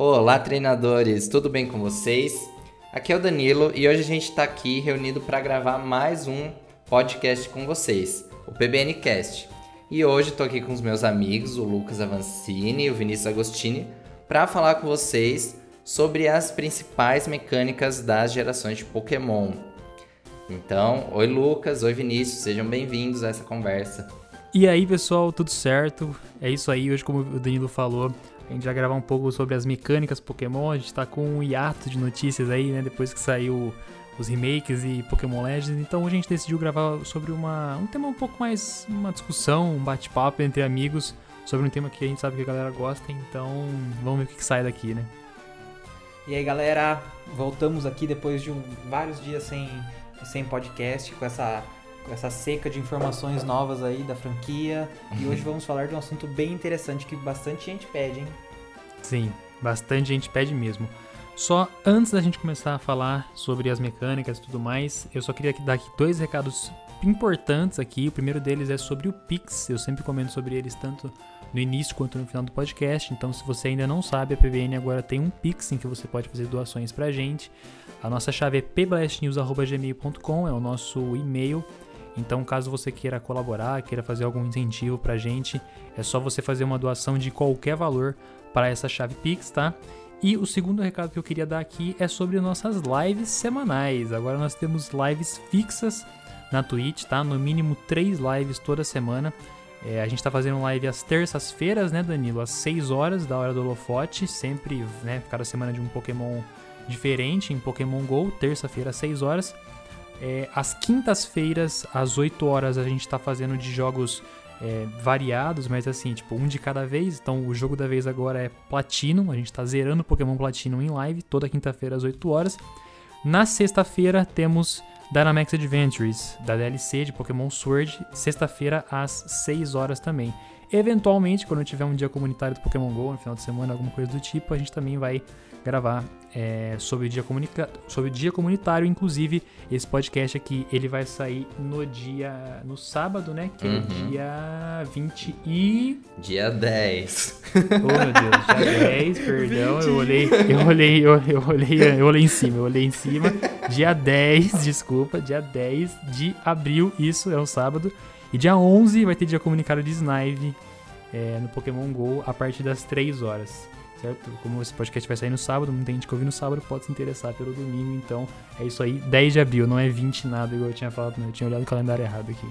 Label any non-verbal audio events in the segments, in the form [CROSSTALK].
Olá, treinadores, tudo bem com vocês? Aqui é o Danilo e hoje a gente está aqui reunido para gravar mais um podcast com vocês, o PBNcast. E hoje estou aqui com os meus amigos, o Lucas Avancini e o Vinícius Agostini, para falar com vocês sobre as principais mecânicas das gerações de Pokémon. Então, oi Lucas, oi Vinícius, sejam bem-vindos a essa conversa. E aí, pessoal, tudo certo? É isso aí, hoje como o Danilo falou, a gente vai gravar um pouco sobre as mecânicas Pokémon. A gente tá com um hiato de notícias aí, né? Depois que saiu os remakes e Pokémon Legends. Então a gente decidiu gravar sobre uma, um tema um pouco mais. uma discussão, um bate-papo entre amigos sobre um tema que a gente sabe que a galera gosta. Então vamos ver o que, que sai daqui, né? E aí, galera, voltamos aqui depois de um, vários dias sem, sem podcast, com essa essa seca de informações novas aí da franquia. E hoje vamos falar de um assunto bem interessante que bastante gente pede, hein? Sim, bastante gente pede mesmo. Só antes da gente começar a falar sobre as mecânicas e tudo mais, eu só queria dar aqui dois recados importantes aqui. O primeiro deles é sobre o Pix. Eu sempre comento sobre eles tanto no início quanto no final do podcast. Então, se você ainda não sabe, a PBN agora tem um Pix em que você pode fazer doações pra gente. A nossa chave é pblastnews.gmail.com, é o nosso e-mail. Então, caso você queira colaborar, queira fazer algum incentivo pra gente, é só você fazer uma doação de qualquer valor para essa chave Pix, tá? E o segundo recado que eu queria dar aqui é sobre nossas lives semanais. Agora nós temos lives fixas na Twitch, tá? No mínimo três lives toda semana. É, a gente tá fazendo live às terças-feiras, né, Danilo? Às 6 horas da hora do holofote, sempre, né? Cada semana de um Pokémon diferente em Pokémon GO, terça-feira às 6 horas. É, às quintas-feiras, às 8 horas, a gente está fazendo de jogos é, variados, mas assim, tipo, um de cada vez. Então, o jogo da vez agora é Platinum. A gente está zerando Pokémon Platinum em live, toda quinta-feira às 8 horas. Na sexta-feira, temos Dynamax Adventures, da DLC de Pokémon Sword, sexta-feira às 6 horas também. Eventualmente, quando tiver um dia comunitário do Pokémon GO, no final de semana, alguma coisa do tipo, a gente também vai gravar é, sobre, o dia sobre o dia comunitário. Inclusive, esse podcast aqui, ele vai sair no dia... no sábado, né? Que uhum. é dia 20 e... Dia 10. Oh, [LAUGHS] meu Deus. Dia 10, [LAUGHS] perdão. Eu olhei, eu olhei, eu, eu, olhei, eu olhei em cima, eu olhei em cima. Dia 10, [LAUGHS] desculpa, dia 10 de abril, isso é um sábado. E dia 11 vai ter dia comunicado de Snipe é, no Pokémon GO a partir das 3 horas certo? Como esse podcast vai sair no sábado, muita gente que ouvir no sábado pode se interessar pelo domingo, então é isso aí, 10 de abril, não é 20 nada, igual eu tinha falado, não, eu tinha olhado o calendário errado aqui.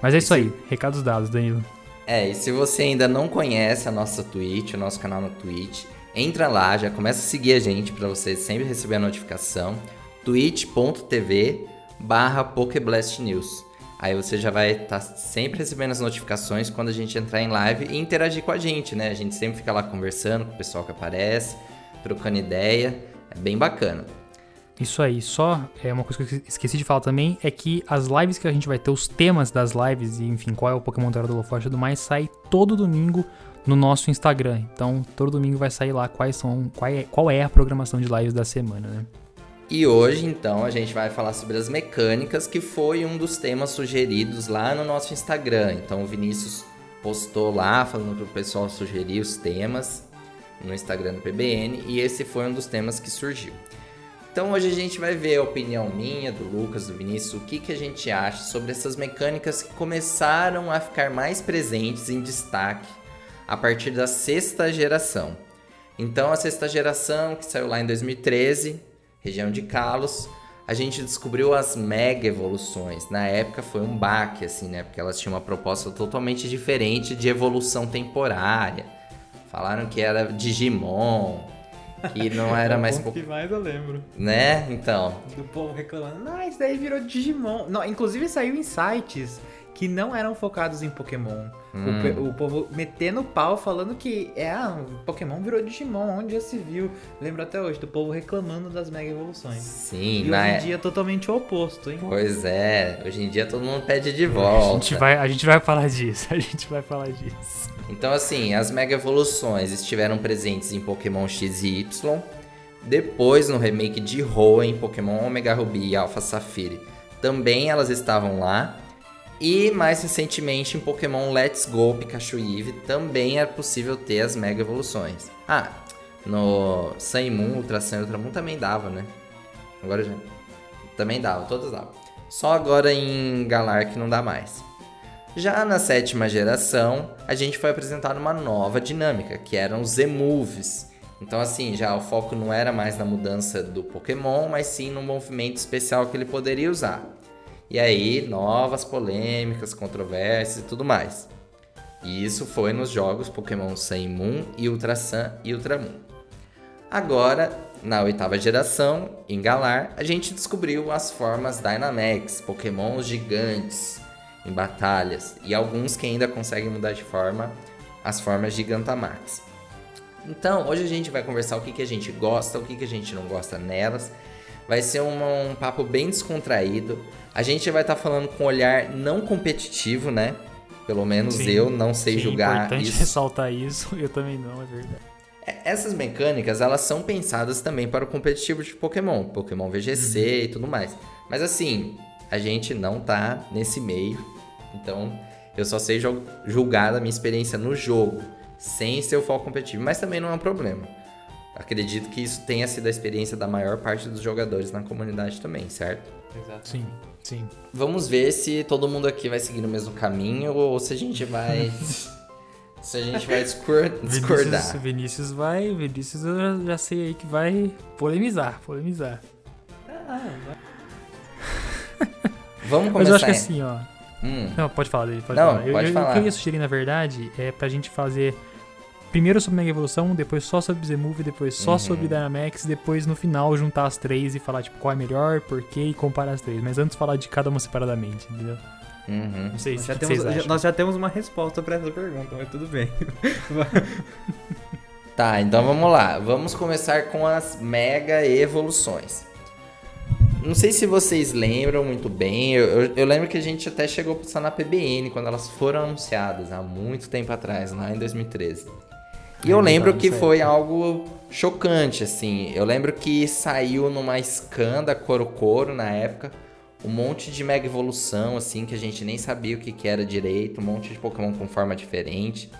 Mas é isso aí, recados dados, Danilo. É, e se você ainda não conhece a nossa Twitch, o nosso canal no Twitch, entra lá, já começa a seguir a gente para você sempre receber a notificação, twitch.tv barra Pokeblast News. Aí você já vai estar tá sempre recebendo as notificações quando a gente entrar em live e interagir com a gente, né? A gente sempre fica lá conversando com o pessoal que aparece, trocando ideia. É bem bacana. Isso aí, só é uma coisa que eu esqueci de falar também é que as lives que a gente vai ter, os temas das lives e enfim, qual é o Pokémon Terra do Holofote e tudo mais, sai todo domingo no nosso Instagram. Então, todo domingo vai sair lá quais são, qual é, qual é a programação de lives da semana, né? E hoje, então, a gente vai falar sobre as mecânicas, que foi um dos temas sugeridos lá no nosso Instagram. Então, o Vinícius postou lá, falando para o pessoal sugerir os temas no Instagram do PBN, e esse foi um dos temas que surgiu. Então, hoje a gente vai ver a opinião minha, do Lucas, do Vinícius, o que, que a gente acha sobre essas mecânicas que começaram a ficar mais presentes em destaque a partir da sexta geração. Então, a sexta geração, que saiu lá em 2013, região de Kalos, a gente descobriu as mega evoluções. Na época foi um baque, assim, né? Porque elas tinham uma proposta totalmente diferente de evolução temporária. Falaram que era Digimon, que não [LAUGHS] era é mais. O que mais eu lembro. Né? Então. Do povo reclamando, não, isso daí virou Digimon. Não, inclusive saiu em sites que não eram focados em Pokémon. Hum. O, o, povo metendo pau falando que é, ah, Pokémon virou Digimon, onde já se viu. Lembro até hoje do povo reclamando das mega evoluções. Sim, e na... hoje em dia é totalmente o oposto, hein? Pois é, hoje em dia todo mundo pede de volta. A gente vai, a gente vai falar disso, [LAUGHS] a gente vai falar disso. Então, assim, as mega evoluções estiveram presentes em Pokémon X e Y. Depois, no remake de Hoenn, em Pokémon Omega Ruby e Alpha Sapphire, também elas estavam lá. E mais recentemente em Pokémon Let's Go Pikachu Eve também é possível ter as Mega Evoluções. Ah, No Sun Moon, Ultra Sun e Ultra Moon também dava, né? Agora já. Também dava, todas davam. Só agora em Galar que não dá mais. Já na sétima geração, a gente foi apresentado uma nova dinâmica, que eram os Z-Moves. Então, assim, já o foco não era mais na mudança do Pokémon, mas sim no movimento especial que ele poderia usar. E aí, novas polêmicas, controvérsias e tudo mais. E isso foi nos jogos Pokémon Sun Moon e Ultra Sun e Ultra Moon. Agora, na oitava geração, em Galar, a gente descobriu as formas Dynamax, Pokémons gigantes em batalhas e alguns que ainda conseguem mudar de forma, as formas Gigantamax. Então, hoje a gente vai conversar o que, que a gente gosta, o que, que a gente não gosta nelas. Vai ser um, um papo bem descontraído. A gente vai estar tá falando com um olhar não competitivo, né? Pelo menos sim, eu não sei sim, julgar importante isso. ressaltar isso, [LAUGHS] eu também não, é verdade. É, essas mecânicas, elas são pensadas também para o competitivo de Pokémon, Pokémon VGC uhum. e tudo mais. Mas assim, a gente não tá nesse meio, então, eu só sei julgar a minha experiência no jogo, sem ser o foco competitivo, mas também não é um problema. Acredito que isso tenha sido a experiência da maior parte dos jogadores na comunidade também, certo? Exato. Sim, sim. Vamos ver se todo mundo aqui vai seguir o mesmo caminho ou se a gente vai. [LAUGHS] se a gente vai discordar. Vinícius, Vinícius vai. Vinícius eu já, sei aí que vai polemizar, polemizar. Ah, [LAUGHS] vai. Vamos começar. Mas eu acho que assim, ó. Hum. Não, pode falar dele, pode Não, falar. Pode eu, falar. O que eu ia sugerir, na verdade, é pra gente fazer primeiro sobre Mega Evolução, depois só sobre Z-Move, depois só uhum. sobre Dynamax, depois no final juntar as três e falar, tipo, qual é melhor, por quê e comparar as três. Mas antes falar de cada uma separadamente, entendeu? Uhum. Não sei nós se já, temos, já, nós já temos uma resposta para essa pergunta, mas tudo bem. [LAUGHS] tá, então vamos lá. Vamos começar com as mega evoluções. Não sei se vocês lembram muito bem. Eu, eu, eu, lembro que a gente até chegou a passar na PBN quando elas foram anunciadas há muito tempo atrás, lá em 2013. E eu lembro que foi algo chocante, assim. Eu lembro que saiu numa scan da Coro Coro na época um monte de mega evolução, assim, que a gente nem sabia o que, que era direito, um monte de Pokémon com forma diferente.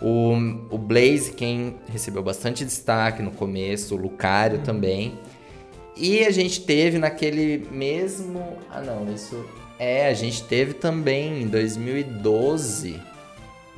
O, o Blaze, quem recebeu bastante destaque no começo, o Lucario uhum. também. E a gente teve naquele mesmo. Ah, não, isso. É, a gente teve também em 2012.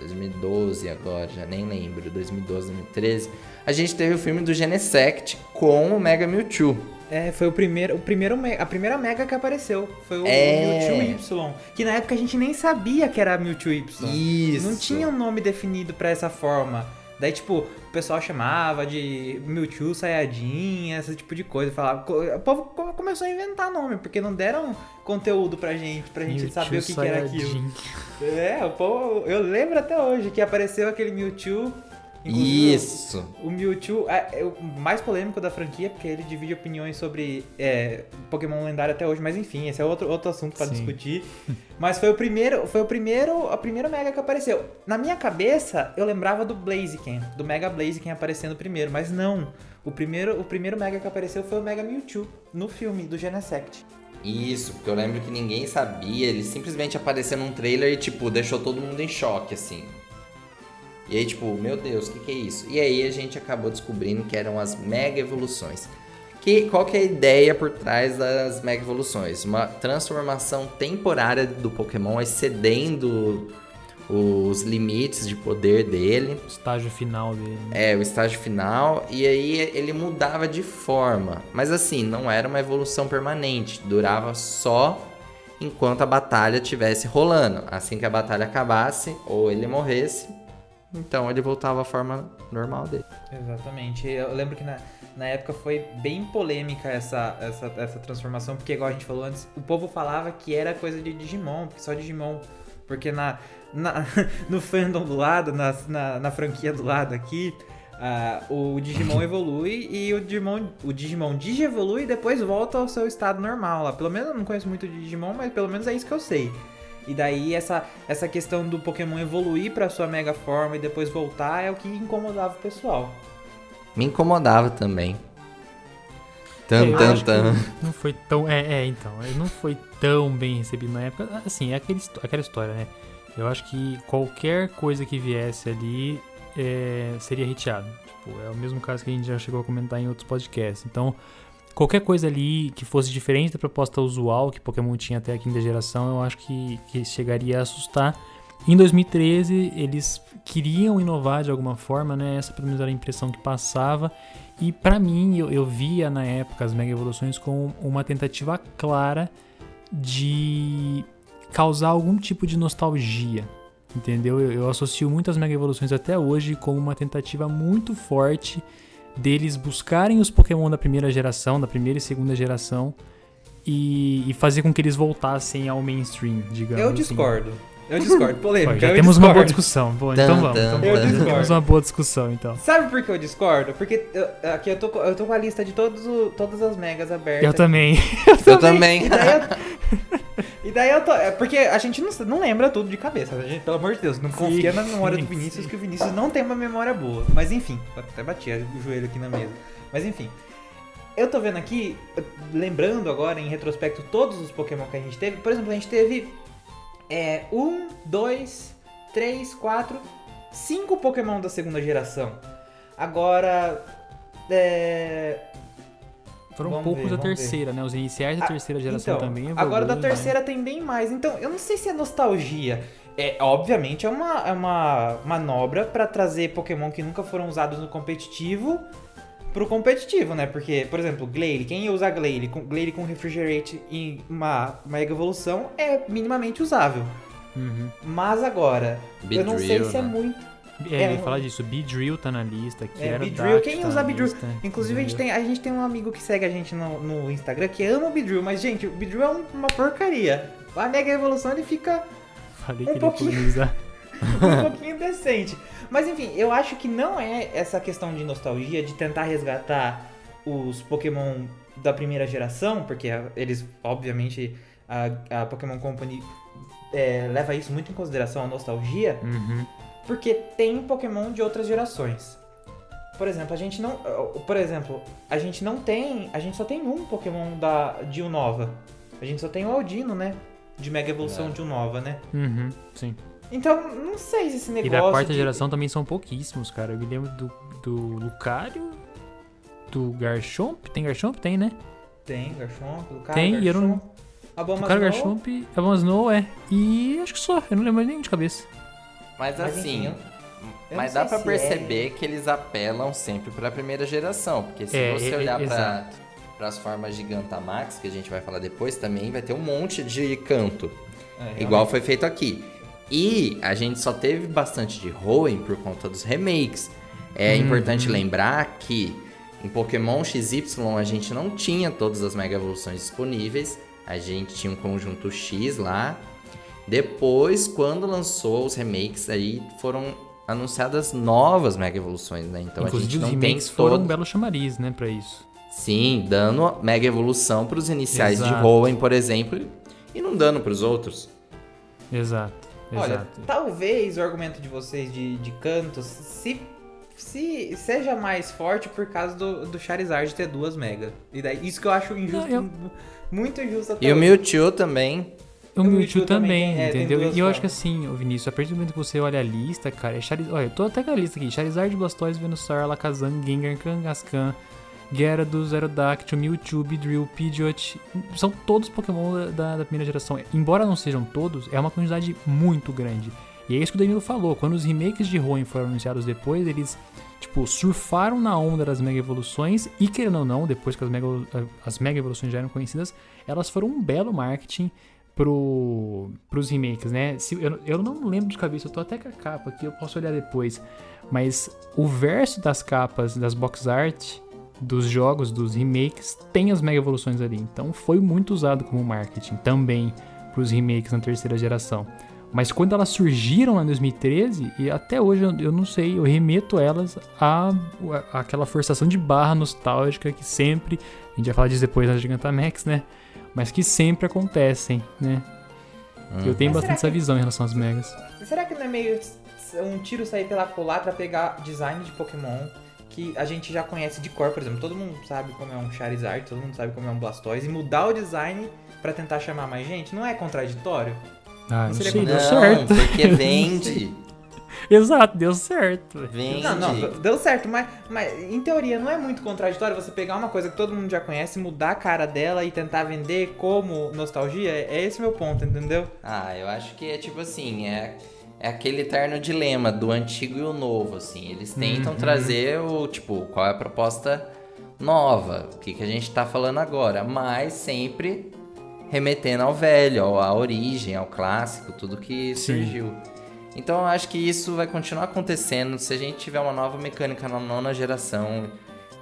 2012 agora, já nem lembro. 2012, 2013. A gente teve o filme do Genesect com o Mega Mewtwo. É, foi o primeiro, o primeiro, a primeira Mega que apareceu. Foi o é... Mewtwo Y. Que na época a gente nem sabia que era Mewtwo Y. Isso. Não tinha um nome definido para essa forma. Daí, tipo, o pessoal chamava de Mewtwo, Sayajin, esse tipo de coisa. Falava, o povo começou a inventar nome, porque não deram conteúdo pra gente, pra gente Mewtwo saber o que, que, era aquilo. É, o povo, eu lembro até hoje que apareceu aquele Mewtwo Inclusive, Isso. O, o Mewtwo é, é, o mais polêmico da franquia, porque ele divide opiniões sobre é, Pokémon lendário até hoje, mas enfim, esse é outro, outro assunto para discutir. [LAUGHS] mas foi o primeiro, foi o primeiro, a primeira Mega que apareceu. Na minha cabeça, eu lembrava do Blaziken, do Mega Blaziken aparecendo primeiro, mas não. O primeiro, o primeiro Mega que apareceu foi o Mega Mewtwo no filme do Genesect. Isso, porque eu lembro que ninguém sabia, ele simplesmente apareceu num trailer e tipo deixou todo mundo em choque assim. E aí, tipo, meu Deus, o que, que é isso? E aí a gente acabou descobrindo que eram as mega evoluções. Que, qual que é a ideia por trás das mega evoluções? Uma transformação temporária do Pokémon excedendo os limites de poder dele. O estágio final dele. É, o estágio final. E aí ele mudava de forma. Mas assim, não era uma evolução permanente. Durava só enquanto a batalha estivesse rolando. Assim que a batalha acabasse, ou ele morresse, então ele voltava à forma normal dele. Exatamente. Eu lembro que na, na época foi bem polêmica essa, essa, essa transformação, porque igual a gente falou antes, o povo falava que era coisa de Digimon, porque só Digimon. Porque na, na, [LAUGHS] no fandom do lado, na, na, na franquia do lado aqui, uh, o Digimon [LAUGHS] evolui e o Digimon, o Digimon digievolui e depois volta ao seu estado normal lá. Pelo menos eu não conheço muito de Digimon, mas pelo menos é isso que eu sei. E daí essa, essa questão do Pokémon evoluir para sua mega forma e depois voltar é o que incomodava o pessoal. Me incomodava também. Tan, tan, tan. Não foi tão. É, é, então. Não foi tão bem recebido na época. Assim, é aquele, aquela história, né? Eu acho que qualquer coisa que viesse ali é, seria hateado. Tipo, é o mesmo caso que a gente já chegou a comentar em outros podcasts. Então, qualquer coisa ali que fosse diferente da proposta usual que Pokémon tinha até a quinta geração, eu acho que, que chegaria a assustar. Em 2013, eles queriam inovar de alguma forma, né? Essa pelo menos era a impressão que passava. E para mim, eu, eu via na época as Mega Evoluções como uma tentativa clara de causar algum tipo de nostalgia. Entendeu? Eu, eu associo muitas Mega Evoluções até hoje como uma tentativa muito forte deles buscarem os Pokémon da primeira geração, da primeira e segunda geração, e, e fazer com que eles voltassem ao mainstream, digamos. Eu assim. Eu discordo, polêmica. Pô, já eu temos discordo. uma boa discussão. Bom, então vamos. Então, Eu já discordo. temos uma boa discussão, então. Sabe por que eu discordo? Porque eu- aqui eu tô, com- eu tô com a lista de todos o- todas as megas abertas. Eu também. [LAUGHS] Eu também. E daí eu, e daí eu tô. é Porque a gente não, não lembra tudo de cabeça. A gente, pelo amor de Deus, não Sim, confia na memória do sim, Vinícius, sim. que o Vinícius não tem uma memória boa. Mas enfim, até bati o joelho aqui na mesa. Mas enfim. Eu tô vendo aqui, lembrando agora em retrospecto todos os Pokémon que a gente teve. Por exemplo, a gente teve é, um, dois, três, quatro, cinco Pokémon da segunda geração. Agora. É, Foram Vamos poucos ver, da vamos ver. terceira, né? Os iniciais da Ah, terceira geração então, também. Agora da evoluem, né? terceira tem bem mais. Então, eu não sei se é nostalgia. É, obviamente, é uma, é uma manobra pra trazer Pokémon que nunca foram usados no competitivo pro competitivo, né? Porque, por exemplo, Glalie, quem ia usar Glalie com, Glalie com Refrigerate em uma Mega Evolução é minimamente usável. Uhum. Mas agora, eu não sei Beedrill, se é né? muito. É, É, eu um- falar disso. Beedrill tá na lista. Que É, era Beedrill. Dact Quem tá usa na Beedrill? lista, Inclusive, a gente, tem, a gente tem um amigo que segue a gente no, no Instagram que ama o Beedrill, mas, gente, o Beedrill é um- uma porcaria. A Mega Evolução ele fica Falei um que ele pouquinho. economizar. [LAUGHS] um pouquinho decente. Mas enfim, eu acho que não é essa questão de nostalgia, de tentar resgatar os Pokémon da primeira geração, porque eles, obviamente, a, a Pokémon Company é, leva isso muito em consideração, a nostalgia, Uhum. porque tem Pokémon de outras gerações. Por exemplo, a gente não. Por exemplo, a gente não tem. A gente só tem um Pokémon da, de Unova. A gente só tem o Aldino, né? De Mega Evolução É. de Unova, né? Uhum, sim. Então, não sei se esse E negócio. da quarta de- geração também são pouquíssimos, cara. Eu me lembro do, do Lucario, do Garchomp. Tem Garchomp? Tem, né? Tem, Garchomp, o cara. Tem, e eu não- A O Bulma cara Snow, Garchomp, a Von Snow é. E acho que só. Eu não lembro nenhum de cabeça. Mas Mas, assim, eu- mas não dá se perceber que eles apelam sempre pra primeira geração. Porque se É, você é, olhar é, pra, exato. pras formas Gigantamax, que a gente vai falar depois, também vai ter um monte de canto. É, Igual foi feito aqui. E a gente só teve bastante de Hoenn por conta dos remakes. É Uhum. importante lembrar que em Pokémon XY a gente não tinha todas as Mega Evoluções disponíveis. A gente tinha um conjunto X lá. Depois, quando lançou os remakes, aí foram anunciadas novas Mega Evoluções, né? Então Inclusive, a gente os não tem remakes foram um todo... belo chamariz, né, pra isso. Sim, dando Mega Evolução pros iniciais de Exato. Hoenn, por exemplo, e não dando pros outros. Exato. Olha, Exato. talvez o argumento de vocês de, de cantos se, se seja mais forte por causa do, do Charizard ter duas Mega. E daí, isso que eu acho injusto, Não, eu- muito injusto até E o hoje. Mewtwo também. O Mewtwo Mewtwo também também, é, entendeu? E eu acho que assim, o Vinícius, a partir do momento que você olha a lista, cara, é Charizard. Olha, eu tô até com a lista aqui: Charizard, Blastoise, Venusaur, Alakazam, Gengar, Kangaskhan, Gyarados, Aerodactyl, Mewtwo, Beedrill, Pidgeot. São todos Pokémon da- da, primeira geração. Embora não sejam todos, é uma quantidade muito grande. E é isso que o Danilo falou: quando os remakes de Hoenn foram anunciados depois, eles. Tipo, surfaram na onda das Mega Evoluções e, querendo ou não, depois que as Mega, as Mega Evoluções já eram conhecidas, elas foram um belo marketing pro, pros remakes, né? Se, eu, eu não lembro de cabeça, eu tô até com a capa aqui, eu posso olhar depois. Mas o verso das capas, das box art, dos jogos, dos remakes, tem as Mega Evoluções ali. Então foi muito usado como marketing também pros remakes na terceira geração. Mas quando elas surgiram lá em 2013, e até hoje eu, não sei, eu remeto elas a, a aquela forçação de barra nostálgica que sempre, a gente vai falar disso depois na Gigantamax, né? Mas que sempre acontecem, né? Eu tenho Mas bastante essa que- visão em relação às megas. Será que não é meio um tiro sair pela culatra pegar design de Pokémon que a gente já conhece de cor, por exemplo, todo mundo sabe como é um Charizard, todo mundo sabe como é um Blastoise, e mudar o design pra tentar chamar mais gente, não é contraditório? Ah, Não sei, deu Não, certo. porque [LAUGHS] vende. [LAUGHS] Exato, deu certo. Vende. Não, não, deu certo, mas, mas em teoria não é muito contraditório você pegar uma coisa que todo mundo já conhece, mudar a cara dela e tentar vender como nostalgia? É esse o meu ponto, entendeu? Ah, eu acho que é tipo assim, é, é aquele eterno dilema do antigo e o novo, assim. Eles tentam Uhum. trazer o, tipo, qual é a proposta nova, o que, que a gente tá falando agora, mas sempre remetendo ao velho, ao- à origem, ao clássico, tudo que Sim. surgiu. Então eu acho que isso vai continuar acontecendo se a gente tiver uma nova mecânica na nona geração,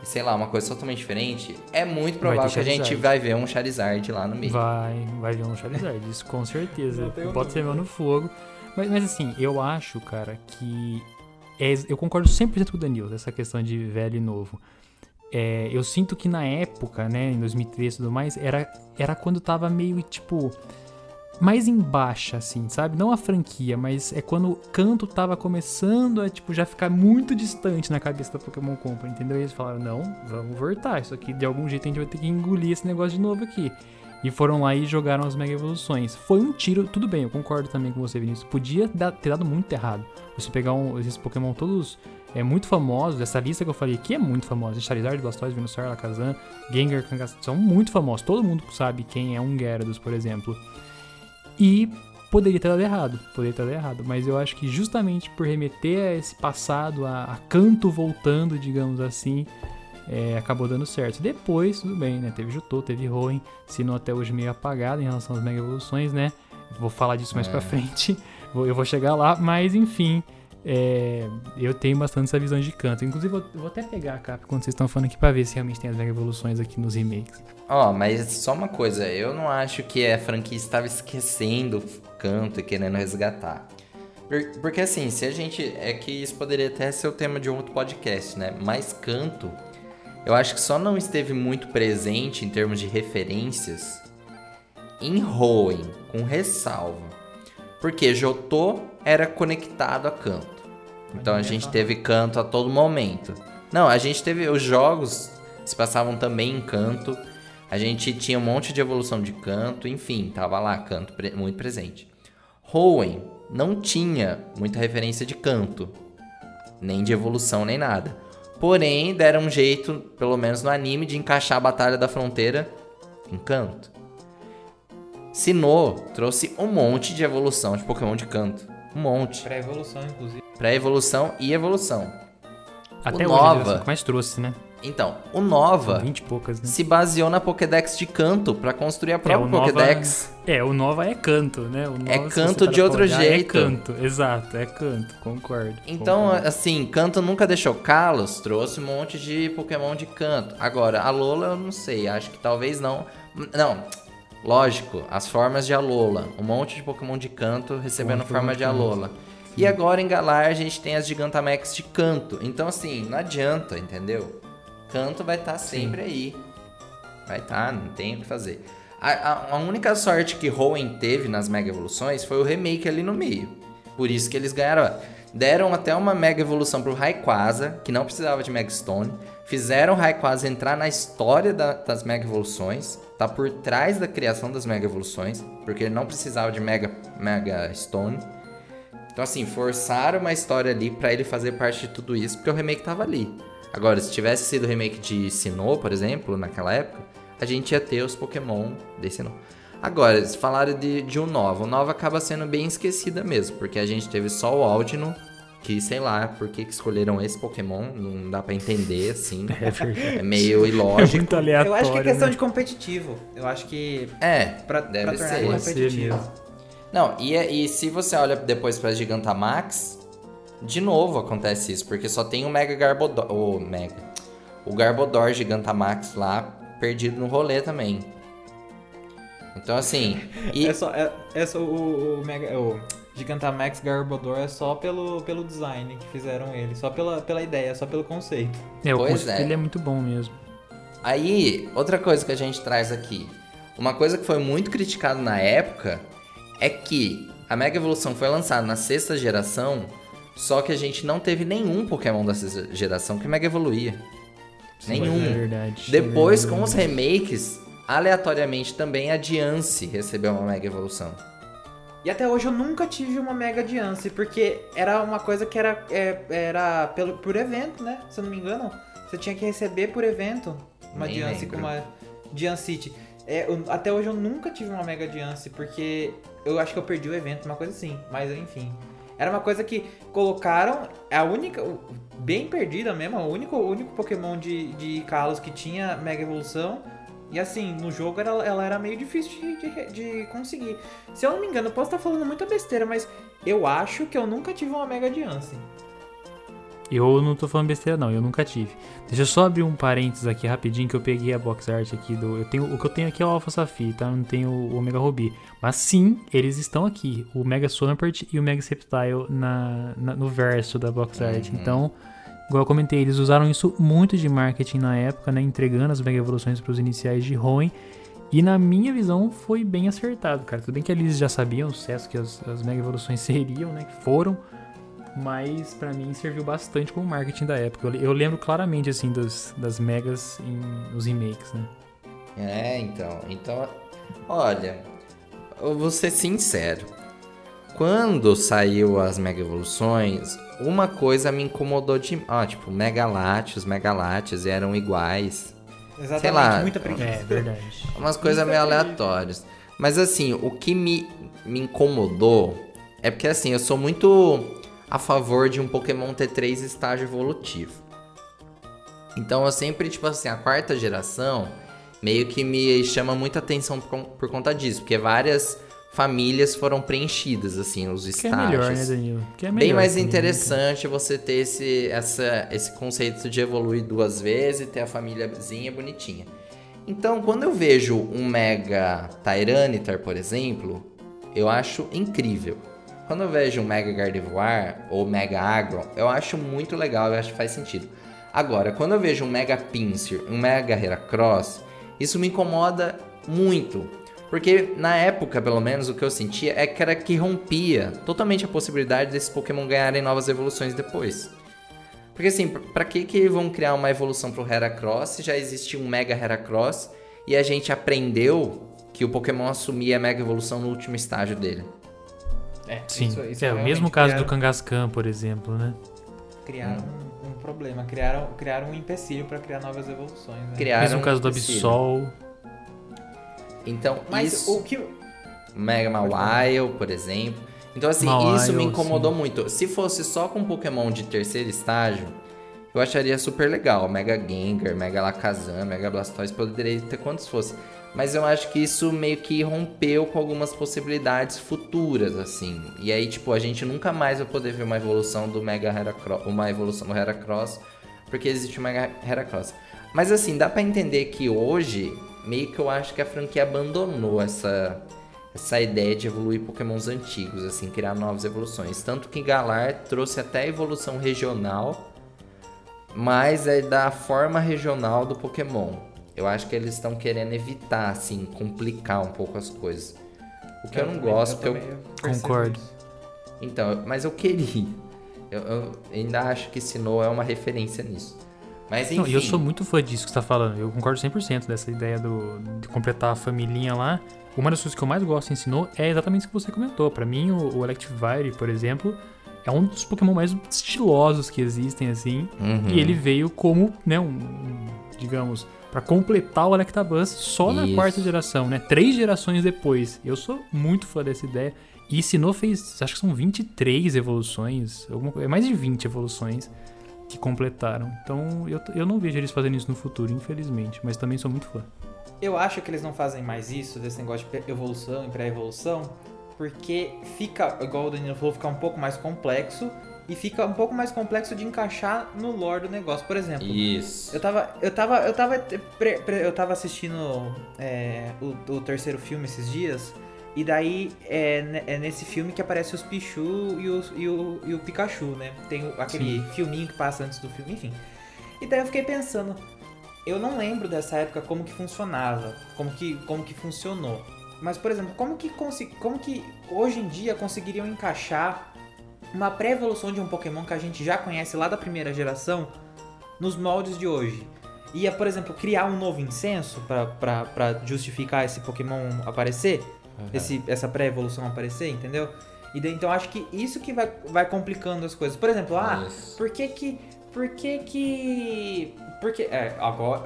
e sei lá, uma coisa totalmente diferente. É muito provável que a gente vai ver um Charizard lá no meio. Vai, vai vir um Charizard, isso com certeza. Pode ser mão no fogo. Mas, mas assim, eu acho, cara, que. é- eu concordo 100% com o Danilo, dessa questão de velho e novo. É, eu sinto que na época, né, em 2013 e tudo mais, era, era quando tava meio, tipo, mais em baixa, assim, sabe? Não a franquia, mas é quando o canto tava começando a, tipo, já ficar muito distante na cabeça da Pokémon Company, entendeu? E eles falaram, não, vamos voltar, isso aqui de algum jeito a gente vai ter que engolir esse negócio de novo aqui. E foram lá e jogaram as Mega Evoluções. Foi um tiro, tudo bem, eu concordo também com você, Vinícius. Podia dar- ter dado muito errado. Você pegar um- esses Pokémon todos é, muito famosos, essa lista que eu falei aqui é muito famosa. Charizard, Blastoise, Venusaur, Alakazam, Gengar, Kangaskhan, são muito famosos. Todo mundo sabe quem é um Gyarados, por exemplo. E poderia ter dado errado, poderia ter dado errado. Mas eu acho que justamente por remeter a esse passado, a, a canto voltando, digamos assim, é, acabou dando certo. Depois, tudo bem, né? Teve Jutô, teve Hoenn, Sinnoh até hoje meio apagado em relação às Mega Evoluções, né? Vou falar disso mais É. pra frente, [LAUGHS] eu vou chegar lá, mas enfim, é, eu tenho bastante essa visão de canto. Inclusive, eu vou até pegar a capa quando vocês estão falando aqui pra ver se realmente tem as Mega Evoluções aqui nos remakes. Ó, mas só uma coisa, eu não acho que a franquia estava esquecendo o canto e querendo resgatar. Por- Porque assim, se a gente. É que isso poderia até ser o tema de um outro podcast, né? Mas canto, eu acho que só não esteve muito presente em termos de referências em Hoenn, com ressalva. Porque Jotô era conectado a canto. Então a gente teve canto a todo momento. Não, a gente teve. Os jogos se passavam também em canto. A gente tinha um monte de evolução de canto, enfim, tava lá, canto pre- muito presente. Hoenn não tinha muita referência de canto, nem de evolução, nem nada. Porém, deram um jeito, pelo menos no anime, de encaixar a Batalha da Fronteira em canto. Sinnoh trouxe um monte de evolução de Pokémon de canto. Um monte. Pra evolução, inclusive. Pra evolução e evolução. Até O hoje, Nova- a geração que mais trouxe, né? Então, o Nova 20 e poucas, né? se baseou na Pokédex de canto pra construir a própria o Nova- Pokédex. É, o Nova é canto, né? O Nova, É canto de outro olhar, jeito. É canto, exato, é canto, concordo. Então, concordo. assim, canto nunca deixou Kalos, trouxe um monte de Pokémon de canto. Agora, a Lola eu não sei, acho que talvez não. Não, lógico, as formas de Alola. Um monte de Pokémon de canto recebendo Pokémon forma de. Alola. E agora em Galar a gente tem as Gigantamax de canto. Então, assim, não adianta, entendeu? Canto vai estar sempre aí. Vai estar, não tem o que fazer. A, a- a única sorte que Hoenn teve nas Mega Evoluções foi o remake ali no meio. Por isso que eles ganharam. Deram até uma Mega Evolução pro Rayquaza, que não precisava de Mega Stone. Fizeram o Rayquaza entrar na história da- das Mega Evoluções. Tá por trás da criação das Mega Evoluções. Porque ele não precisava de Mega, Mega Stone. Então, assim, forçaram uma história ali pra ele fazer parte de tudo isso, porque o remake tava ali. Agora, se tivesse sido o remake de Sinnoh, por exemplo, naquela época, a gente ia ter os Pokémon de Sinnoh. Agora, eles falaram de, de um Nova. O Nova acaba sendo bem esquecida mesmo, porque a gente teve só o Aldino, que sei lá por que, que escolheram esse Pokémon, não dá pra entender, assim. [LAUGHS] É. É meio É ilógico. muito aleatório. Eu acho que é questão né? de competitivo. Eu acho que É, pra, deve pra tornar ser. Ser competitivo. mesmo. Não, e, e se você olha depois pra Gigantamax, de novo acontece isso, porque só tem o Mega Garbodor. O Mega. O Garbodor Gigantamax lá, perdido no rolê também. Então assim. E, É só, é, é só o, o, Mega, o Gigantamax Garbodor é só pelo, pelo design que fizeram ele. Só pela, pela ideia, só pelo conceito. É, o Pois conceito é. dele é muito bom mesmo. Aí, outra coisa que a gente traz aqui. Uma coisa que foi muito criticada na época é que a Mega Evolução foi lançada na sexta geração, só que a gente não teve nenhum Pokémon sexta geração que Mega evoluía. Nenhum. É verdade. Depois, é com os remakes, aleatoriamente também a Diance recebeu uma Mega Evolução. E até hoje eu nunca tive uma Mega Diance, porque era uma coisa que era, é, era pelo, por evento, né? Se eu não me engano. Você tinha que receber por evento uma Nem Diance lembro. com uma Diancity. É, eu- até hoje eu nunca tive uma Mega Diance, porque eu acho que eu perdi o evento, uma coisa assim. Mas enfim. Era uma coisa que colocaram. A única. Bem perdida mesmo, o único, único Pokémon de, de Kalos que tinha Mega Evolução. E assim, no jogo ela, ela era meio difícil de, de, de conseguir. Se eu não me engano, posso estar falando muita besteira, mas eu acho que eu nunca tive uma Mega Diance. Eu não tô falando besteira, não, eu nunca tive. Deixa eu só abrir um parênteses aqui rapidinho que eu peguei a box art aqui do. Eu tenho, o que eu tenho aqui é o Alpha Sapphire, tá? Eu Não tenho o Omega Ruby. Mas sim, eles estão aqui. O Mega Swampert e o Mega Sceptile na, na- no verso da box art. Uhum. Então, igual eu comentei, eles usaram isso muito de marketing na época, né? Entregando as Mega Evoluções para os iniciais de Hoenn. E na minha visão foi bem acertado, cara. Tudo bem que eles já sabiam o sucesso que as, as Mega Evoluções [LAUGHS] seriam, né? Que foram mas pra mim serviu bastante como marketing da época. Eu, eu lembro claramente assim das, das megas em, nos remakes, né? É, então. Então, olha, eu vou ser sincero. Quando saiu as Mega Evoluções, uma coisa me incomodou de. Ó, tipo, Mega Latios, Mega Latios eram iguais. Exatamente, Sei lá. muita preguiça. É, verdade. [LAUGHS] Umas coisas meio aleatórias. Mas assim, o que me, me incomodou é porque assim, eu sou muito a favor de um Pokémon ter três estágios evolutivos. Então eu sempre, tipo assim, a quarta geração meio que me chama muita atenção por, por conta disso, porque várias famílias foram preenchidas, assim, os Que é estágios. melhor, né, Danilo? Que é melhor Bem mais também, né, interessante você ter esse, essa, esse conceito de evoluir duas vezes e ter a famíliazinha bonitinha. Então, quando eu vejo um Mega Tyranitar, por exemplo, eu acho incrível. Quando eu vejo um Mega Gardevoir ou Mega Agron, eu acho muito legal, eu acho que faz sentido. Agora, quando eu vejo um Mega Pinsir, um Mega Heracross, isso me incomoda muito. Porque na época, pelo menos, o que eu sentia é que era que rompia totalmente a possibilidade desses Pokémon ganharem novas evoluções depois. Porque assim, pr- pra que que vão criar uma evolução pro Heracross se já existia um Mega Heracross e a gente aprendeu que o Pokémon assumia a Mega Evolução no último estágio dele? É, Sim, isso- isso é o realmente mesmo caso criaram- do Kangaskhan, por exemplo, né? Criaram um, um problema, criaram, criaram um empecilho pra criar novas evoluções. Né? Criaram mesmo caso do um. Absol. Então, Mas isso... o que. Mega. Mawile, por exemplo. Então, assim, Mawile, isso me incomodou sim. muito. Se fosse só com Pokémon de terceiro estágio, eu acharia super legal. Mega Gengar, Mega Lakazam, Mega Blastoise, poderia ter quantos fosse. Mas eu acho que isso meio que rompeu com algumas possibilidades futuras, assim. E aí, tipo, a gente nunca mais vai poder ver uma evolução do Mega Heracross, uma evolução do Heracross, porque existe o Mega Heracross. Mas assim, dá pra entender que hoje, meio que eu acho que a franquia abandonou essa, essa ideia de evoluir pokémons antigos, assim, criar novas evoluções. Tanto que Galar trouxe até a evolução regional, mas é da forma regional do Pokémon. Eu acho que eles estão querendo evitar, assim, complicar um pouco as coisas. O que eu, não também- gosto, porque eu, percebo Concordo. isso. então, mas eu queria. Eu, eu ainda acho que Sinnoh é uma referência nisso. Mas enfim. Não, e eu sou muito fã disso que você tá falando. Eu concordo 100% dessa ideia do, de completar a familhinha lá. Uma das coisas que eu mais gosto em Sinnoh é exatamente isso que você comentou. Pra mim, o, o Electivire, por exemplo, é um dos Pokémon mais estilosos que existem, assim. Uhum. E ele veio como, né, um, um, digamos, pra completar o Electabuzz só na Isso. quarta geração, né? Três gerações depois. Eu sou muito fã dessa ideia. E Sinnoh fez, acho que são 23 evoluções, alguma, coisa- é mais de 20 evoluções que completaram. Então eu, eu não vejo eles fazendo isso no futuro, infelizmente. Mas também sou muito fã. Eu acho que eles não fazem mais isso, desse negócio de evolução e pré-evolução, porque fica, igual o Danilo falou, fica um pouco mais complexo e fica um pouco mais complexo de encaixar no lore do negócio. Por exemplo, Isso. eu tava, eu tava, eu tava, pre- pre- eu tava assistindo é, o, o terceiro filme esses dias. E daí é, é nesse filme que aparece os Pichu e, os, e, o, e o Pikachu, né? Tem aquele filminho que passa antes do filme, enfim. E daí eu fiquei pensando, eu não lembro dessa época como que funcionava, como que, como que funcionou. Mas, por exemplo, como que, como que hoje em dia conseguiriam encaixar uma pré-evolução de um Pokémon que a gente já conhece lá da primeira geração nos moldes de hoje? Ia, por exemplo, criar um novo incenso pra justificar esse Pokémon aparecer? esse, essa pré-evolução aparecer, entendeu? E daí, então acho que isso que vai, vai complicando as coisas. Por exemplo, ah, Isso. por que que. Por que que. Porque. É, agora.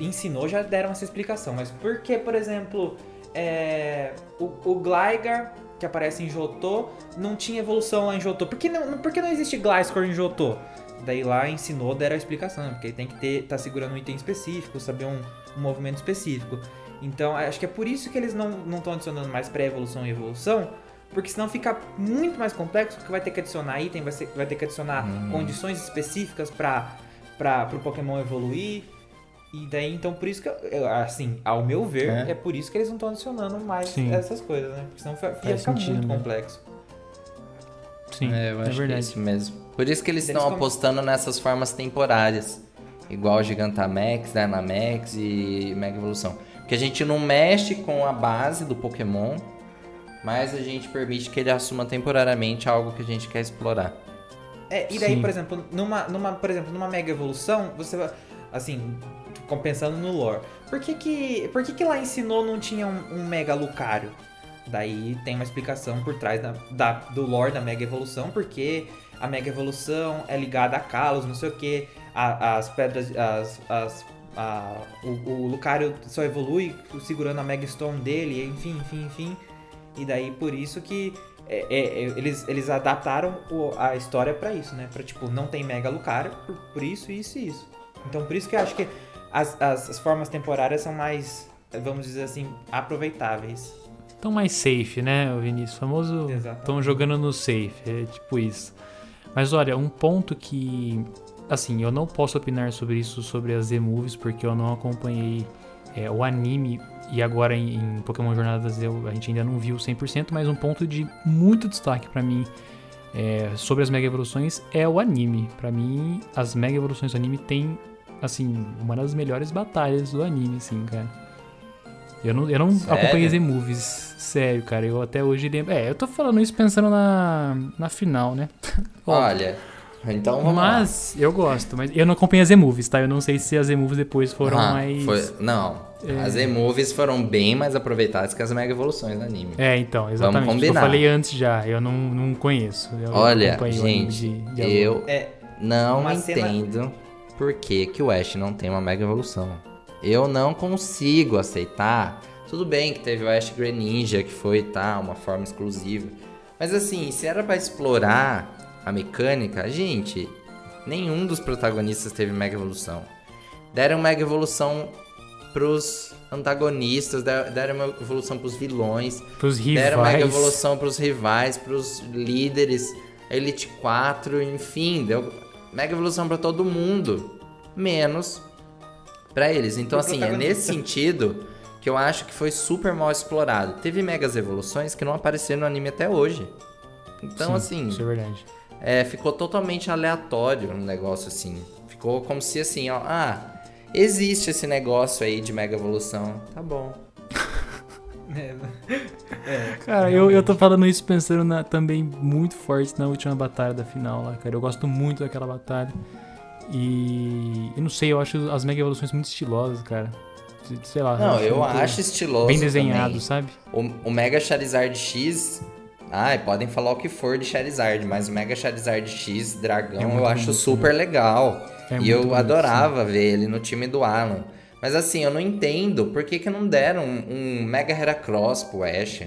Ensinou, já deram essa explicação. Mas por que, por exemplo, é, o, o Gligar, que aparece em Jotô, não tinha evolução lá em Jotô? Por que não, por que não existe Gliscor em Jotô? Daí lá ensinou, deram a explicação, porque tem que ter, tá segurando um item específico, saber um, um movimento específico. Então, acho que é por isso que eles não estão adicionando mais pré-evolução e evolução, porque senão fica muito mais complexo, porque vai ter que adicionar item, vai, ser- vai ter que adicionar condições específicas para o Pokémon evoluir. E daí, então, por isso que, eu- assim, ao meu ver, É. é, por isso que eles não estão adicionando mais Sim. essas coisas, né? Porque senão fi- ia ficar sentido, muito né? complexo. Sim, É, eu acho que é verdade. isso mesmo. Por isso que eles Eles estão apostando nessas formas temporárias. Igual Gigantamax, Dynamax e Mega Evolução. Porque a gente não mexe com a base do Pokémon, mas a gente permite que ele assuma temporariamente algo que a gente quer explorar. É, e daí, Sim. por exemplo, numa, numa, por exemplo, numa mega evolução, você vai, assim, compensando no lore. Por que que, por que, que lá ensinou não tinha um, um mega Lucario? Daí tem uma explicação por trás da, da- do lore da mega evolução, porque a mega evolução é ligada a Kalos, não sei o que, as pedras, as, as, a- o, o Lucario só evolui segurando a Mega Stone dele, enfim, enfim, enfim. E daí por isso que é, é, é, eles, eles adaptaram o- a história pra isso, né? Pra tipo, não tem Mega Lucario, por, por isso, isso e isso. Então por isso que eu acho que as, as, as formas temporárias são mais, vamos dizer assim, aproveitáveis. Tão mais safe, né, o Vinícius? Famoso. Estão jogando no safe, é tipo isso. Mas olha, um ponto que. Assim, eu não posso opinar sobre isso, sobre as Z-Movies, porque eu não acompanhei é, o anime e agora em, em Pokémon Jornadas eu, a gente ainda não viu 100%, mas um ponto de muito destaque pra mim é, sobre as Mega Evoluções é o anime. Pra mim, as Mega Evoluções do anime tem, assim, uma das melhores batalhas do anime, assim, cara. Eu não, eu não Sério? acompanhei Z-Movies, sério, cara. Eu até hoje lembro. É, eu tô falando isso pensando na, na final, né? [LAUGHS] Olha, então vamos lá. Mas eu gosto, mas eu não acompanhei as Z-Movies, tá? Eu não sei se as Z-Movies depois foram Ah, mais. foi- Não, É. as E-Movies foram bem mais aproveitadas que as Mega Evoluções do anime. É, então, exatamente. Eu combinar. falei antes já, eu não, não conheço. Eu Olha, gente, de- de eu É, não Uma cena- entendo por que, que o Ash não tem uma Mega Evolução. Eu não consigo aceitar. Tudo bem que teve o Ash Greninja, que foi tá, uma forma exclusiva. Mas assim, se era pra explorar a mecânica, gente, nenhum dos protagonistas teve Mega Evolução. Deram Mega Evolução pros antagonistas, der- deram uma evolução pros vilões, Pros Deram mega rivais. evolução pros rivais, pros líderes, Elite 4, enfim, deu mega evolução pra todo mundo, menos pra eles. Então, assim, é nesse sentido que eu acho que foi super mal explorado. Teve megas evoluções que não apareceram no anime até hoje. Então, Sim, assim, Isso é verdade. é, ficou totalmente aleatório um negócio assim. Ficou como se assim, ó, ah, existe esse negócio aí de mega evolução. Tá bom. É, Cara, eu, eu tô falando isso pensando na- também muito forte na última batalha da final lá, cara. Eu gosto muito daquela batalha. E. Eu não sei, eu acho as mega evoluções muito estilosas, cara. Sei lá. Não, eu muito acho estiloso. Bem desenhado, também. sabe? O, o Mega Charizard X. Ai, podem falar o que for de Charizard, mas o Mega Charizard X Dragão É eu acho bonito, super legal. É e eu bonito, adorava ver ele no time do Alan. Mas assim, eu não entendo por que, que não deram um, um Mega Heracross pro Ash,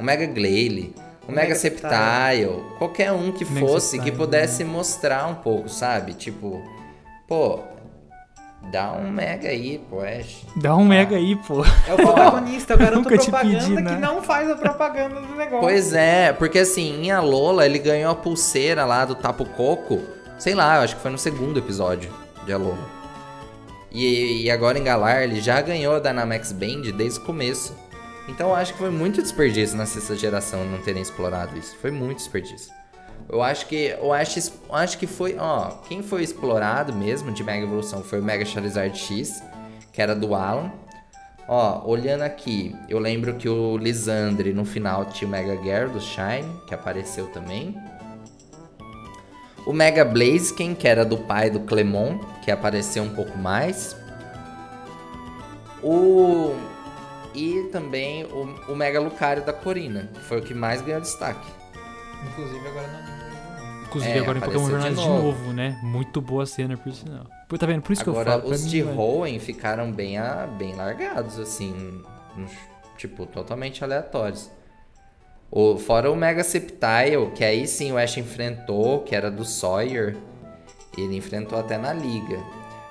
um Mega Glalie, um Mega Mega Sceptile, qualquer um que Mega fosse, que pudesse mostrar um pouco, sabe? Tipo, pô, dá um Mega aí pro Ash. Dá um mega aí, pô. É o protagonista, é [LAUGHS] o garoto Nunca te propaganda pedi, que né? não faz a propaganda do negócio. Pois é, porque assim, em Alola ele ganhou a pulseira lá do Tapo Coco, sei lá, eu acho que foi no segundo episódio de Alola. E, e agora em Galar ele já ganhou a Dynamax Band desde o começo. Então eu acho que foi muito desperdício na sexta geração não terem explorado isso. Foi muito desperdício. Eu acho que eu acho, eu acho que foi, ó, quem foi explorado mesmo de Mega Evolução foi o Mega Charizard X, que era do Alan. Ó, olhando aqui, eu lembro que o Lisandre no final tinha o Mega Gyarados Shine, que apareceu também. O Mega Blaziken, que era do pai do Clemon, que apareceu um pouco mais. O e também o, o Mega Lucario da Corina, que foi o que mais ganhou destaque. Inclusive agora não. Inclusive É, agora em Pokémon de Jornada de novo. novo. né? Muito boa cena, por sinal. Pô, tá vendo? Por isso que eu Agora, falo. pra os mim, de Hoenn ficaram bem, a, bem largados, assim, no- tipo, totalmente aleatórios. O, fora o Mega Sceptile, que aí sim o Ash enfrentou, que era do Sawyer, ele enfrentou até na liga.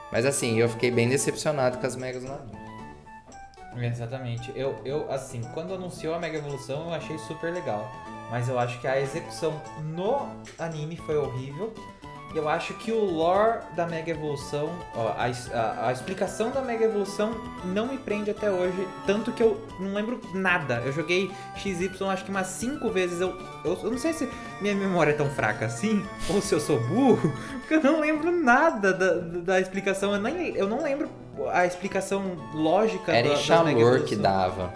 Mas assim, eu fiquei bem decepcionado com as Megas na Exatamente. Eu, eu, assim, quando anunciou a Mega Evolução, eu achei super legal. Mas eu acho que a execução no anime foi horrível. E eu acho que o lore da Mega Evolução, ó, a, a, a explicação da Mega Evolução não me prende até hoje. Tanto que eu não lembro nada. Eu joguei XY acho que umas 5 vezes. Eu, eu, eu não sei se minha memória é tão fraca assim, ou se eu sou burro, [LAUGHS] porque eu não lembro nada da, da, explicação. Eu, nem, eu não lembro a explicação lógica Era da, em Chalor que dava.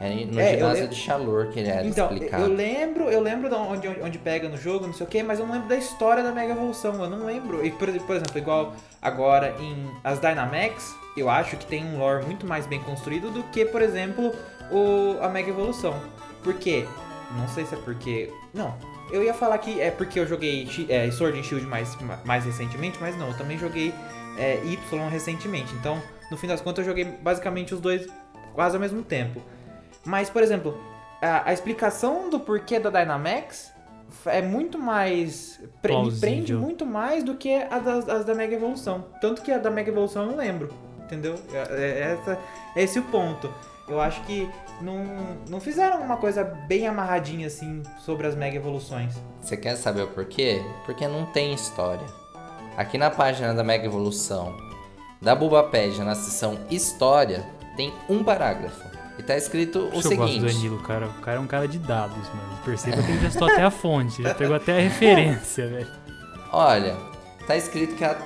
Era em- no É, ginásio lem- de Chalor que ele era Então, explicado. eu lembro, eu lembro de onde, onde, pega no jogo, não sei o que, mas eu não lembro da história da Mega Evolução, eu não lembro. E, por, por exemplo, igual agora em as Dynamax, eu acho que tem um lore muito mais bem construído do que, por exemplo, o, a Mega Evolução. Por quê? Não sei se é porque. Não. Eu ia falar que é porque eu joguei é, Sword and Shield mais, mais recentemente, mas não, eu também joguei é, Y recentemente. Então, no fim das contas, eu joguei basicamente os dois quase ao mesmo tempo. Mas, por exemplo, a, a explicação do porquê da Dynamax é muito mais. pre- me prende muito mais do que a das, as da Mega Evolução. Tanto que a da Mega Evolução eu não lembro. Entendeu? É, é, essa, é esse o ponto. Eu acho que não, não fizeram uma coisa bem amarradinha assim sobre as Mega Evoluções. Você quer saber o porquê? Porque não tem história. Aqui na página da Mega Evolução, da Bulbapedia, na seção História, tem um parágrafo. E tá escrito o isso eu gosto do seguinte. Danilo, cara. O cara é um cara de dados, mano. Perceba que ele já estou até a fonte, já pegou até a referência, velho. Olha, tá escrito que a,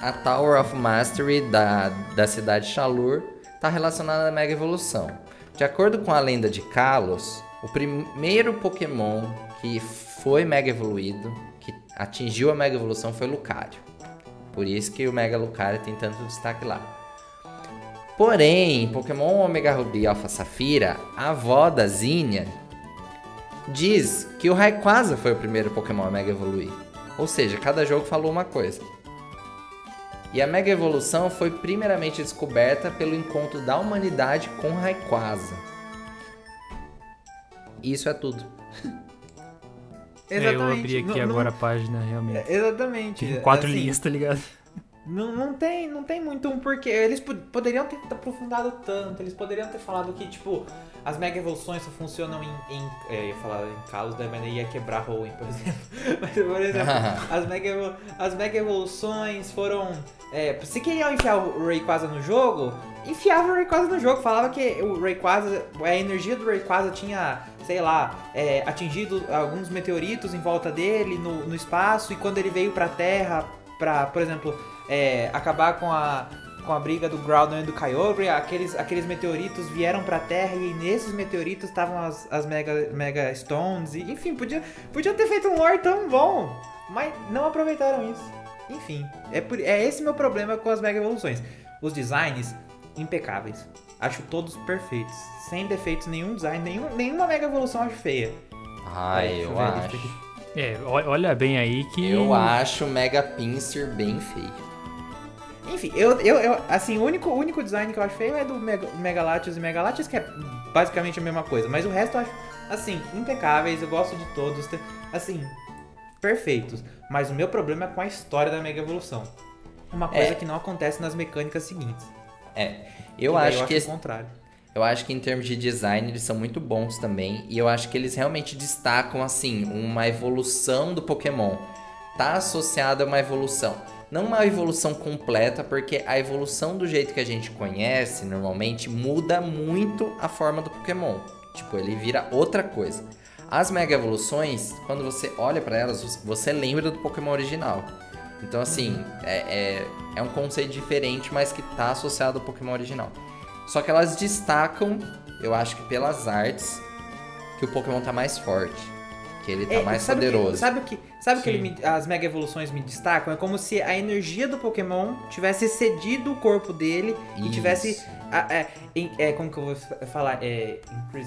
a Tower of Mastery da, da cidade de Chalur tá relacionada à Mega Evolução. De acordo com a lenda de Kalos, o primeiro Pokémon que foi Mega Evoluído, que atingiu a Mega Evolução, foi Lucario. Por isso que o Mega Lucario tem tanto destaque lá. Porém, em Pokémon Omega Ruby e Alpha Safira, a avó da Zinnia diz que o Rayquaza foi o primeiro Pokémon a Mega evoluir. Ou seja, cada jogo falou uma coisa. E a Mega Evolução foi primeiramente descoberta pelo encontro da humanidade com Rayquaza. Isso é tudo. [LAUGHS] É, eu abri aqui Não- não- agora a página, realmente. Exatamente. Tem quatro Assim, linhas, tá ligado? Não, não, tem, não tem muito um porquê. Eles po- poderiam ter aprofundado tanto, eles poderiam ter falado que, tipo, as mega evoluções só funcionam em. em é, eu ia falar em Kalos, né, mas ia quebrar Hoenn, por exemplo. [LAUGHS] Mas, por exemplo, [LAUGHS] as mega, as mega evoluções foram. É, se queriam enfiar o Rayquaza no jogo, enfiava o Rayquaza no jogo. Falava que o Rayquaza, a energia do Rayquaza tinha, sei lá, é, atingido alguns meteoritos em volta dele no, no espaço e quando ele veio pra Terra pra, por exemplo, é, acabar com a com a briga do Groudon e do Kyogre, aqueles, aqueles meteoritos vieram pra Terra e nesses meteoritos estavam as, as Mega, Mega Stones, e, enfim, podia, podia ter feito um lore tão bom, mas não aproveitaram isso. Enfim, é, por, é esse meu problema com as Mega Evoluções. Os designs, impecáveis. Acho todos perfeitos, sem defeitos nenhum design, nenhum, nenhuma Mega Evolução eu acho feia. Ai, Deixa eu acho. É, olha bem aí que. Eu acho o Mega Pinsir bem feio. Enfim, eu, eu, eu assim, o único, único design que eu acho feio é do Mega, Megalatios e Megalatios, que é basicamente a mesma coisa. Mas o resto eu acho, assim, impecáveis, eu gosto de todos, assim, perfeitos. Mas o meu problema é com a história da Mega Evolução. Uma coisa É. que não acontece nas mecânicas seguintes. É, eu acho que o contrário. Eu acho que em termos de design eles são muito bons também. E eu acho que eles realmente destacam, assim, uma evolução do Pokémon. Tá associado a uma evolução. Não uma evolução completa, porque a evolução do jeito que a gente conhece, normalmente, muda muito a forma do Pokémon. Tipo, ele vira outra coisa. As Mega Evoluções, quando você olha pra elas, você lembra do Pokémon original. Então, assim, é, é, é um conceito diferente, mas que tá associado ao Pokémon original. Só que elas destacam, eu acho que pelas artes, que o Pokémon tá mais forte. Que ele tá É, mais sabe o que- poderoso. sabe o que, sabe o que me- as mega evoluções me destacam? É como se a energia do Pokémon tivesse excedido o corpo dele e tivesse. Isso. é, é, como que eu vou fa- falar? É,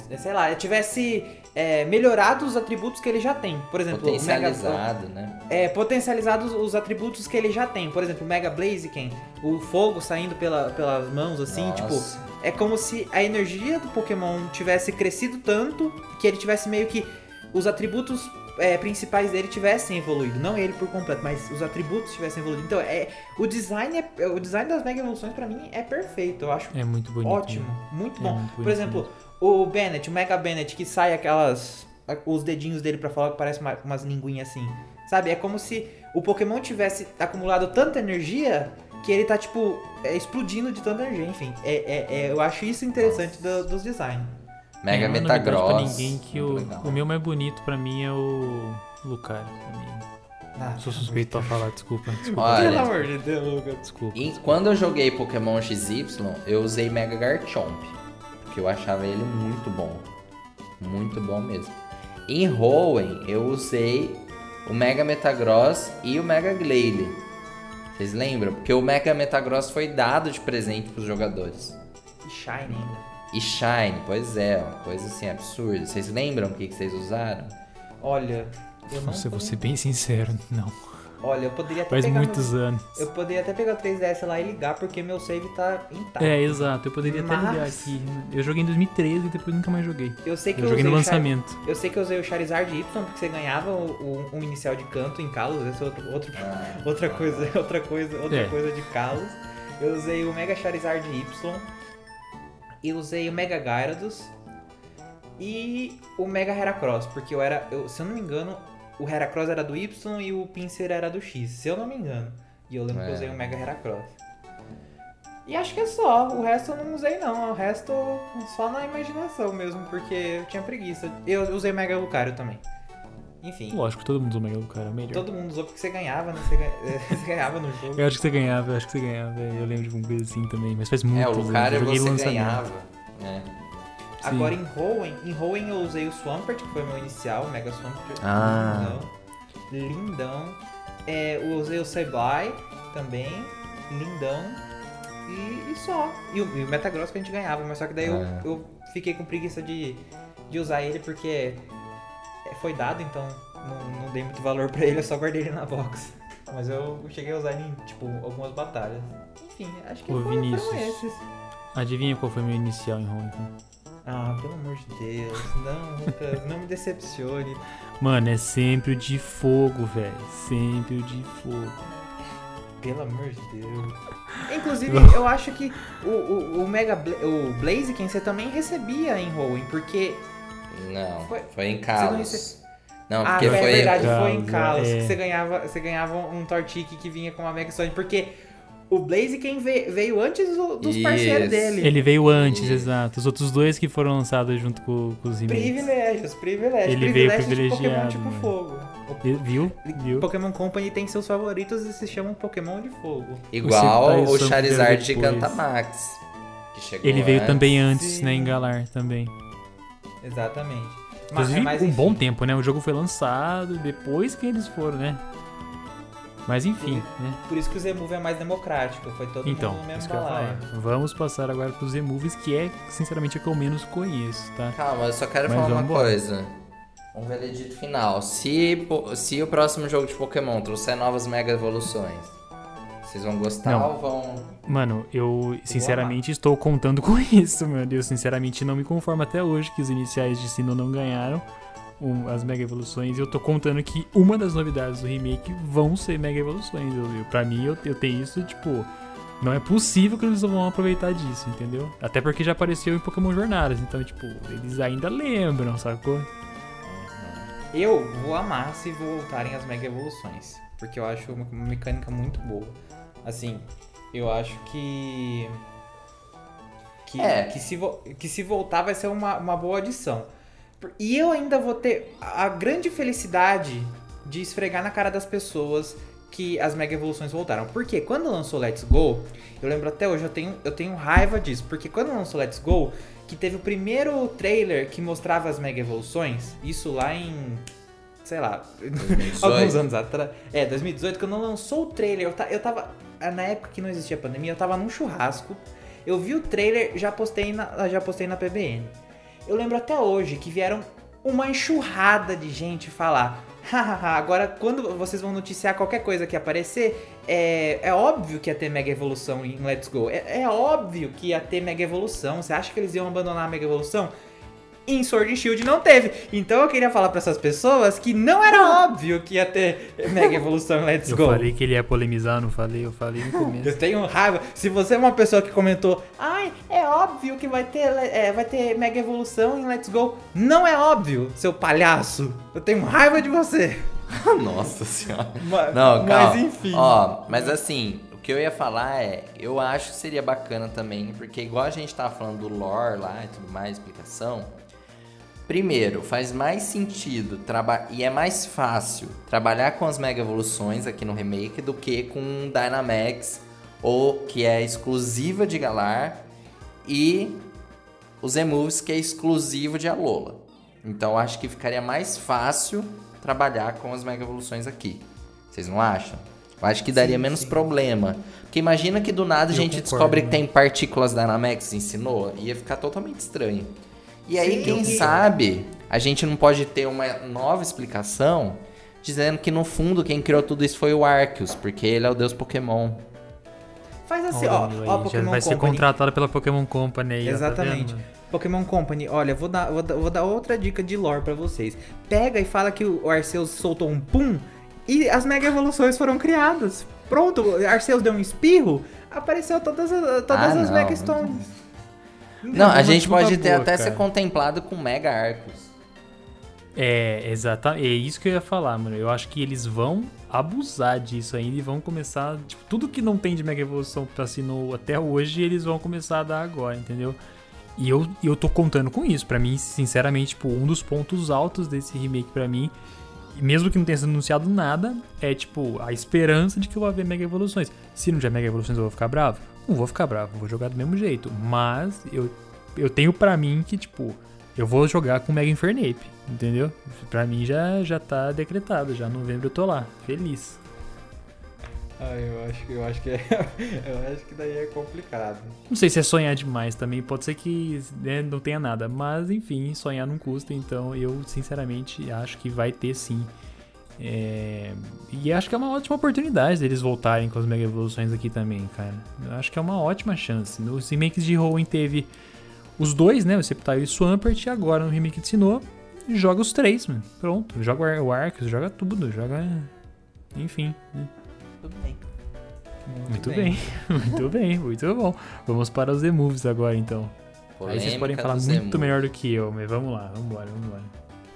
é, sei lá, tivesse é, melhorado os atributos que ele já tem. Por exemplo, o Mega, Potencializado, né? é, potencializados os atributos que ele já tem. Por exemplo, o Mega Blaziken, o fogo saindo pela, pelas mãos, assim, tipo. Nossa. É como se a energia do Pokémon tivesse crescido tanto que ele tivesse meio que. Os atributos é, principais dele tivessem evoluído. Não ele por completo, mas os atributos tivessem evoluído. Então, é, o, design é, o design das Mega Evoluções pra mim é perfeito. Eu acho É muito bonito. ótimo. né? Muito É bom. muito por exemplo, o Bennett, o Mega Bennett, que sai aquelas. Os dedinhos dele pra falar que parece uma- umas linguinhas assim. Sabe? É como se o Pokémon tivesse acumulado tanta energia que ele tá, tipo, é, explodindo de tanta energia. Enfim, é, é- é- eu acho isso interessante do- dos designs. Mega é, Metagross. pra ninguém que o, o meu mais bonito pra mim é o Lucario. Ah, Sou suspeito pra falar, desculpa. [LAUGHS] Desculpa. Olha, Pelo amor de Deus, Lucas. desculpa. E quando eu joguei Pokémon XY, eu usei Mega Garchomp. Porque eu achava ele muito bom. Muito bom mesmo. Em Hoenn, eu usei o Mega Metagross e o Mega Glalie. Vocês lembram? Porque o Mega Metagross foi dado de presente pros jogadores. E Shine ainda. E Shine, pois é, uma coisa assim absurda. Vocês lembram o que, que vocês usaram? Olha, eu não. Nossa, vou ser bem sincero, não. Olha, eu poderia até Faz pegar. muitos meu- anos. Eu poderia até pegar o 3DS lá e ligar porque meu save tá intacto. É, exato. Eu poderia até ligar Mas- aqui. Eu joguei em 2013 e depois nunca mais joguei. Eu sei que Eu eu, joguei no usei o Char- lançamento. Eu sei que eu usei o Charizard Y porque você ganhava o- o- um inicial de canto em Kalos, esse é outro, outro- Ah, outra coisa, [LAUGHS] outra coisa, outra É. coisa de Kalos. Eu usei o Mega Charizard Y. E usei o Mega Gyarados. E o Mega Heracross, porque eu era, eu- se eu não me engano, o Heracross era do Y e o Pinsir era do X, se eu não me engano. E eu lembro que eu É. usei o Mega Heracross. E acho que é só, o resto eu não usei não, o resto só na imaginação mesmo, porque eu tinha preguiça. Eu usei o Mega Lucario também. Enfim, Lógico, todo mundo usou Mega Lucario, é o melhor. todo mundo usou porque você ganhava, né? Você, ganha- [LAUGHS] você ganhava no jogo. Eu acho que você ganhava, eu acho que você ganhava. Eu lembro de uma coisa assim também, mas faz muito é, o anos. Lucario eu joguei você lançamento. ganhava. né? Agora em Hoenn, em Hoenn eu usei o Swampert, que foi o meu inicial, o Mega Swampert. Ah. Lindão. Lindão. É, eu usei o Sableye também. Lindão. E, e só. E o, e o Metagross que a gente ganhava, mas só que daí eu, Ah. eu fiquei com preguiça de, de usar ele porque foi dado, então não, não dei muito valor pra ele, eu só guardei ele na box. Mas eu cheguei a usar ele em, tipo, algumas batalhas. Enfim, acho que Ô, foram, foram Vinícius. esses. Adivinha qual foi meu inicial em Kong? Ah, pelo amor de Deus. Não, Lucas, não me decepcione. Mano, é sempre o de fogo, velho. Sempre o de fogo. Pelo amor de Deus. Inclusive, eu acho que o, o, o Mega Bla o Blaziken você também recebia em Hoenn, porque. Não, Foi- foi, em não Kalos. Não, ah, porque é foi. verdade, Kalos, foi em Kalos. é. que Você ganhava, você ganhava um Tortique que vinha com uma Mega Sonic, porque o Blaziken ve- veio antes do- dos parceiros dele. Ele veio antes, Isso. exato. Os outros dois que foram lançados junto com, com os remakes. Privilégios, privilégios. Ele veio privilégios de Pokémon privilegiado, tipo fogo. Viu? O Viu? Pokémon Company tem seus favoritos e se chamam Pokémon de fogo. Igual tá o usando Charizard. Gigantamax. Que chegou Ele veio antes. também antes, Sim. né, em Galar também. Exatamente. Mas, Inclusive, mas, um enfim. bom tempo, né? O jogo foi lançado depois que eles foram, né? Mas enfim, né? Por isso que o Z-Move é mais democrático, foi todo Então, mundo no mesmo isso que eu ia balaio. falar. Vamos passar agora pros Z-Movies, que é, sinceramente, a que eu menos conheço, tá? Calma, eu só quero Mas falar uma vamos embora. coisa. Um veredito final. Se, se o próximo jogo de Pokémon trouxer novas Mega Evoluções, vocês vão gostar Não. ou vão. Mano, eu sinceramente estou contando [LAUGHS] com isso, meu Deus. Sinceramente, não me conformo até hoje que os iniciais de Sino não ganharam um- as Mega Evoluções. E eu tô contando que uma das novidades do remake vão ser Mega Evoluções. Eu, eu, pra mim, eu, eu tenho isso, tipo. Não é possível que eles não vão aproveitar disso, entendeu? Até porque já apareceu em Pokémon Jornadas. Então, tipo, eles ainda lembram, sacou? Eu vou amar se voltarem as Mega Evoluções, porque eu acho uma mecânica muito boa. Assim, eu acho que. Que, É. que, se, que se voltar vai ser uma, uma boa adição. E eu ainda vou ter a grande felicidade de esfregar na cara das pessoas que as Mega Evoluções voltaram. Porque quando lançou Let's Go, eu lembro até hoje, eu tenho, eu tenho raiva disso. Porque quando lançou Let's Go, que teve o primeiro trailer que mostrava as Mega Evoluções, isso lá em sei lá, 2018. [LAUGHS] alguns anos atrás. É, 2018, quando lançou o trailer, eu, ta- eu tava. Na época que não existia pandemia, eu tava num churrasco. Eu vi o trailer, já postei na, já postei na PBN. Eu lembro até hoje que vieram uma enxurrada de gente falar. Agora quando vocês vão noticiar qualquer coisa que aparecer, é, é óbvio que ia ter Mega Evolução em Let's Go. É, é óbvio que ia ter Mega Evolução. Você acha que eles iam abandonar a Mega Evolução? Em Sword and Shield não teve. Então eu queria falar pra essas pessoas que não era óbvio que ia ter Mega Evolução em Let's Eu Go. falei que ele ia polemizar, não falei? Eu falei no começo. [LAUGHS] Eu tenho raiva. Se você é uma pessoa que comentou, ai, é óbvio que vai ter, é, vai ter Mega Evolução em Let's Go. Não é óbvio, seu palhaço. Eu tenho raiva de você. [LAUGHS] Nossa senhora. Ma- Não, mas calma. enfim. Ó, mas assim, o que eu ia falar é, eu acho que seria bacana também, porque igual a gente tava falando do lore lá e tudo mais, explicação. Primeiro, faz mais sentido e é mais fácil trabalhar com as mega evoluções aqui no remake do que com Dynamax ou que é exclusiva de Galar e os Emoves que é exclusivo de Alola. Então eu acho que ficaria mais fácil trabalhar com as mega evoluções aqui. Vocês não acham? Eu acho que daria Sim, menos sim. problema. Porque imagina que do nada a gente concordo, descobre que né? tem partículas Dynamax ensinou, ia ficar totalmente estranho. E aí, Sim. quem sabe, a gente não pode ter uma nova explicação dizendo que no fundo quem criou tudo isso foi o Arceus, porque ele é o deus Pokémon. Faz assim, Ó, ó, ó, Pokémon vai ser Company. contratado pela Pokémon Company aí, tá Exatamente. vendo? Pokémon Company, olha, vou dar, vou, dar, vou dar outra dica de lore pra vocês. Pega e fala que o Arceus soltou um pum e as Mega Evoluções foram criadas. Pronto, Arceus deu um espirro, apareceu todas, as- todas Ah, as não. Mega Stones. Não, a gente pode ter boa, até cara. ser contemplado com Mega Arceus. É, exatamente. É isso que eu ia falar, mano. Eu acho que eles vão abusar disso ainda e vão começar. Tipo, tudo que não tem de Mega Evolução pra assinou até hoje, eles vão começar a dar agora, entendeu? E eu, eu tô contando com isso. Pra mim, sinceramente, tipo, um dos pontos altos desse remake pra mim, e mesmo que não tenha sido anunciado nada, é tipo a esperança de que eu vou ver Mega Evoluções. Se não tiver Mega Evoluções, eu vou ficar bravo? Não vou ficar bravo, vou jogar do mesmo jeito. Mas eu, eu tenho pra mim que, tipo, eu vou jogar com Mega Infernape, entendeu? Pra mim já, já tá decretado, já novembro eu tô lá, feliz. Ah, eu acho, eu acho que é, [LAUGHS] eu acho que daí é complicado. Não sei se é sonhar demais também, pode ser que né, não tenha nada, mas enfim, sonhar não custa, então eu sinceramente acho que vai ter sim. É, E acho que é uma ótima oportunidade deles voltarem com as Mega Evoluções aqui também, cara. Eu acho que é uma ótima chance. Nos remakes de Hoenn teve os dois, né? O Sceptile e o Swampert, e agora no remake de Sinnoh, joga os três, mano. Pronto, joga o Ar- o Arceus, joga tudo, joga... Enfim, né? Tudo bem. Muito bem. [LAUGHS] muito bem, muito bom. Vamos para os emoves agora então. Aí vocês podem Polêmica falar muito melhor do que eu, mas vamos lá, vamos embora, vamos embora.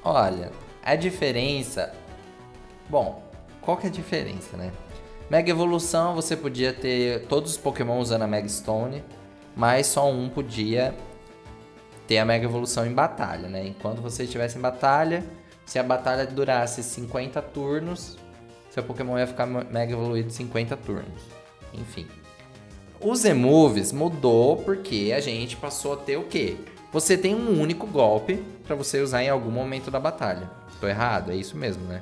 Olha, a diferença. Bom, qual que é a diferença, né? Mega Evolução você podia ter todos os Pokémon usando a Mega Stone, mas só um podia ter a Mega Evolução em batalha, né? Enquanto você estivesse em batalha, se a batalha durasse 50 turnos, seu Pokémon ia ficar Mega Evoluído 50 turnos. Enfim. Os Emoves mudou porque a gente passou a ter o quê? Você tem um único golpe pra você usar em algum momento da batalha. Tô errado? É isso mesmo, né?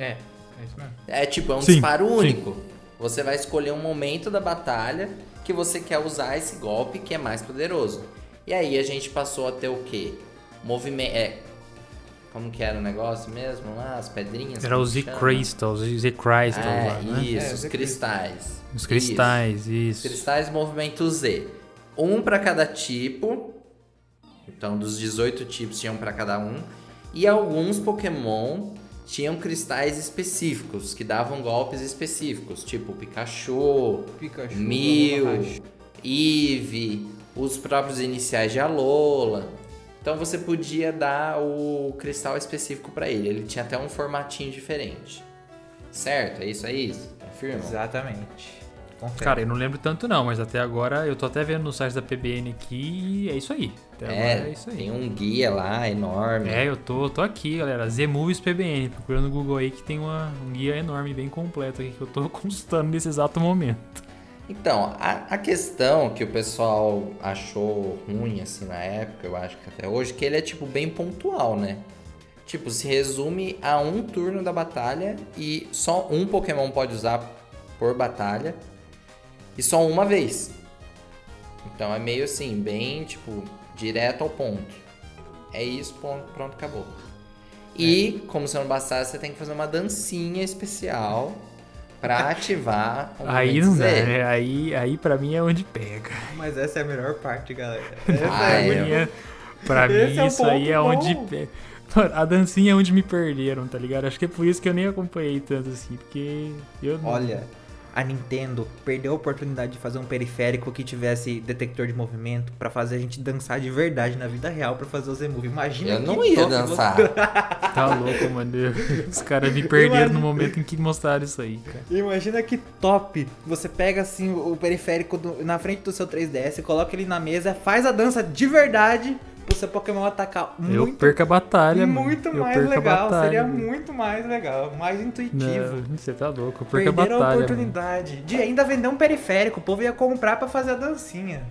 É, é isso mesmo. É tipo, é um Sim, disparo sim. único. Você vai escolher um momento da batalha que você quer usar esse golpe que é mais poderoso. E aí a gente passou a ter o quê? Movimento. É. Como que era o negócio mesmo lá? As pedrinhas? Era os? Z-Crystals, os Z-Crystals É, lá, né? isso, É, os cristais. Os cristais, Isso. isso. Cristais movimento Z. Um pra cada tipo. Então, dos 18 tipos tinham pra cada um. E alguns Pokémon tinham cristais específicos, que davam golpes específicos, tipo Pikachu, Pikachu, Mew, Alola, Eevee, os próprios iniciais de Alola. Então você podia dar o cristal específico pra ele. Ele tinha até um formatinho diferente. Certo? É isso aí? Confirma? Exatamente. Confere. Cara, eu não lembro tanto não, mas até agora eu tô até vendo no site da PBN aqui e é isso aí. Até agora É, é isso aí. tem um guia lá enorme. É, eu tô, tô aqui, galera. Z-Movies PBN. Procurando no Google aí que tem uma, um guia enorme, bem completo aqui que eu tô [LAUGHS] consultando nesse exato momento. Então, a, a questão que o pessoal achou ruim, assim, na época, eu acho que até hoje, que ele é, tipo, bem pontual, né? tipo, se resume a um turno da batalha e só um Pokémon pode usar por batalha e só uma vez. Então é meio assim, bem, tipo, direto ao ponto. É isso, ponto, pronto, acabou. E, como se não bastasse, você tem que fazer uma dancinha especial pra [LAUGHS] ativar o Aí não dá, né? Aí, aí pra mim é onde pega. Mas essa é a melhor parte, galera. [LAUGHS] Essa Ah, é é. muito- Pra mim, é- pra Esse mim é isso aí é onde bom. pega. Mano, A dancinha é onde me perderam, tá ligado? Acho que é por isso que eu nem acompanhei tanto assim, porque eu não. A Nintendo perdeu a oportunidade de fazer um periférico que tivesse detector de movimento pra fazer a gente dançar de verdade na vida real pra fazer o Z-Move. Imagina Eu que não ia dançar. [LAUGHS] Tá louco, mano. Os caras me perderam no momento em que mostraram isso aí, cara. Imagina que top! Você pega assim o periférico do- na frente do seu 3DS, coloca ele na mesa, faz a dança de verdade pro seu Pokémon atacar eu muito, perco a batalha, mano. muito Eu mais a legal. batalha, Seria muito mais legal, mais intuitivo. Não, você tá louco. Eu perco a Perderam a, batalha. mano. oportunidade de ainda vender um periférico. O povo ia comprar pra fazer a dancinha.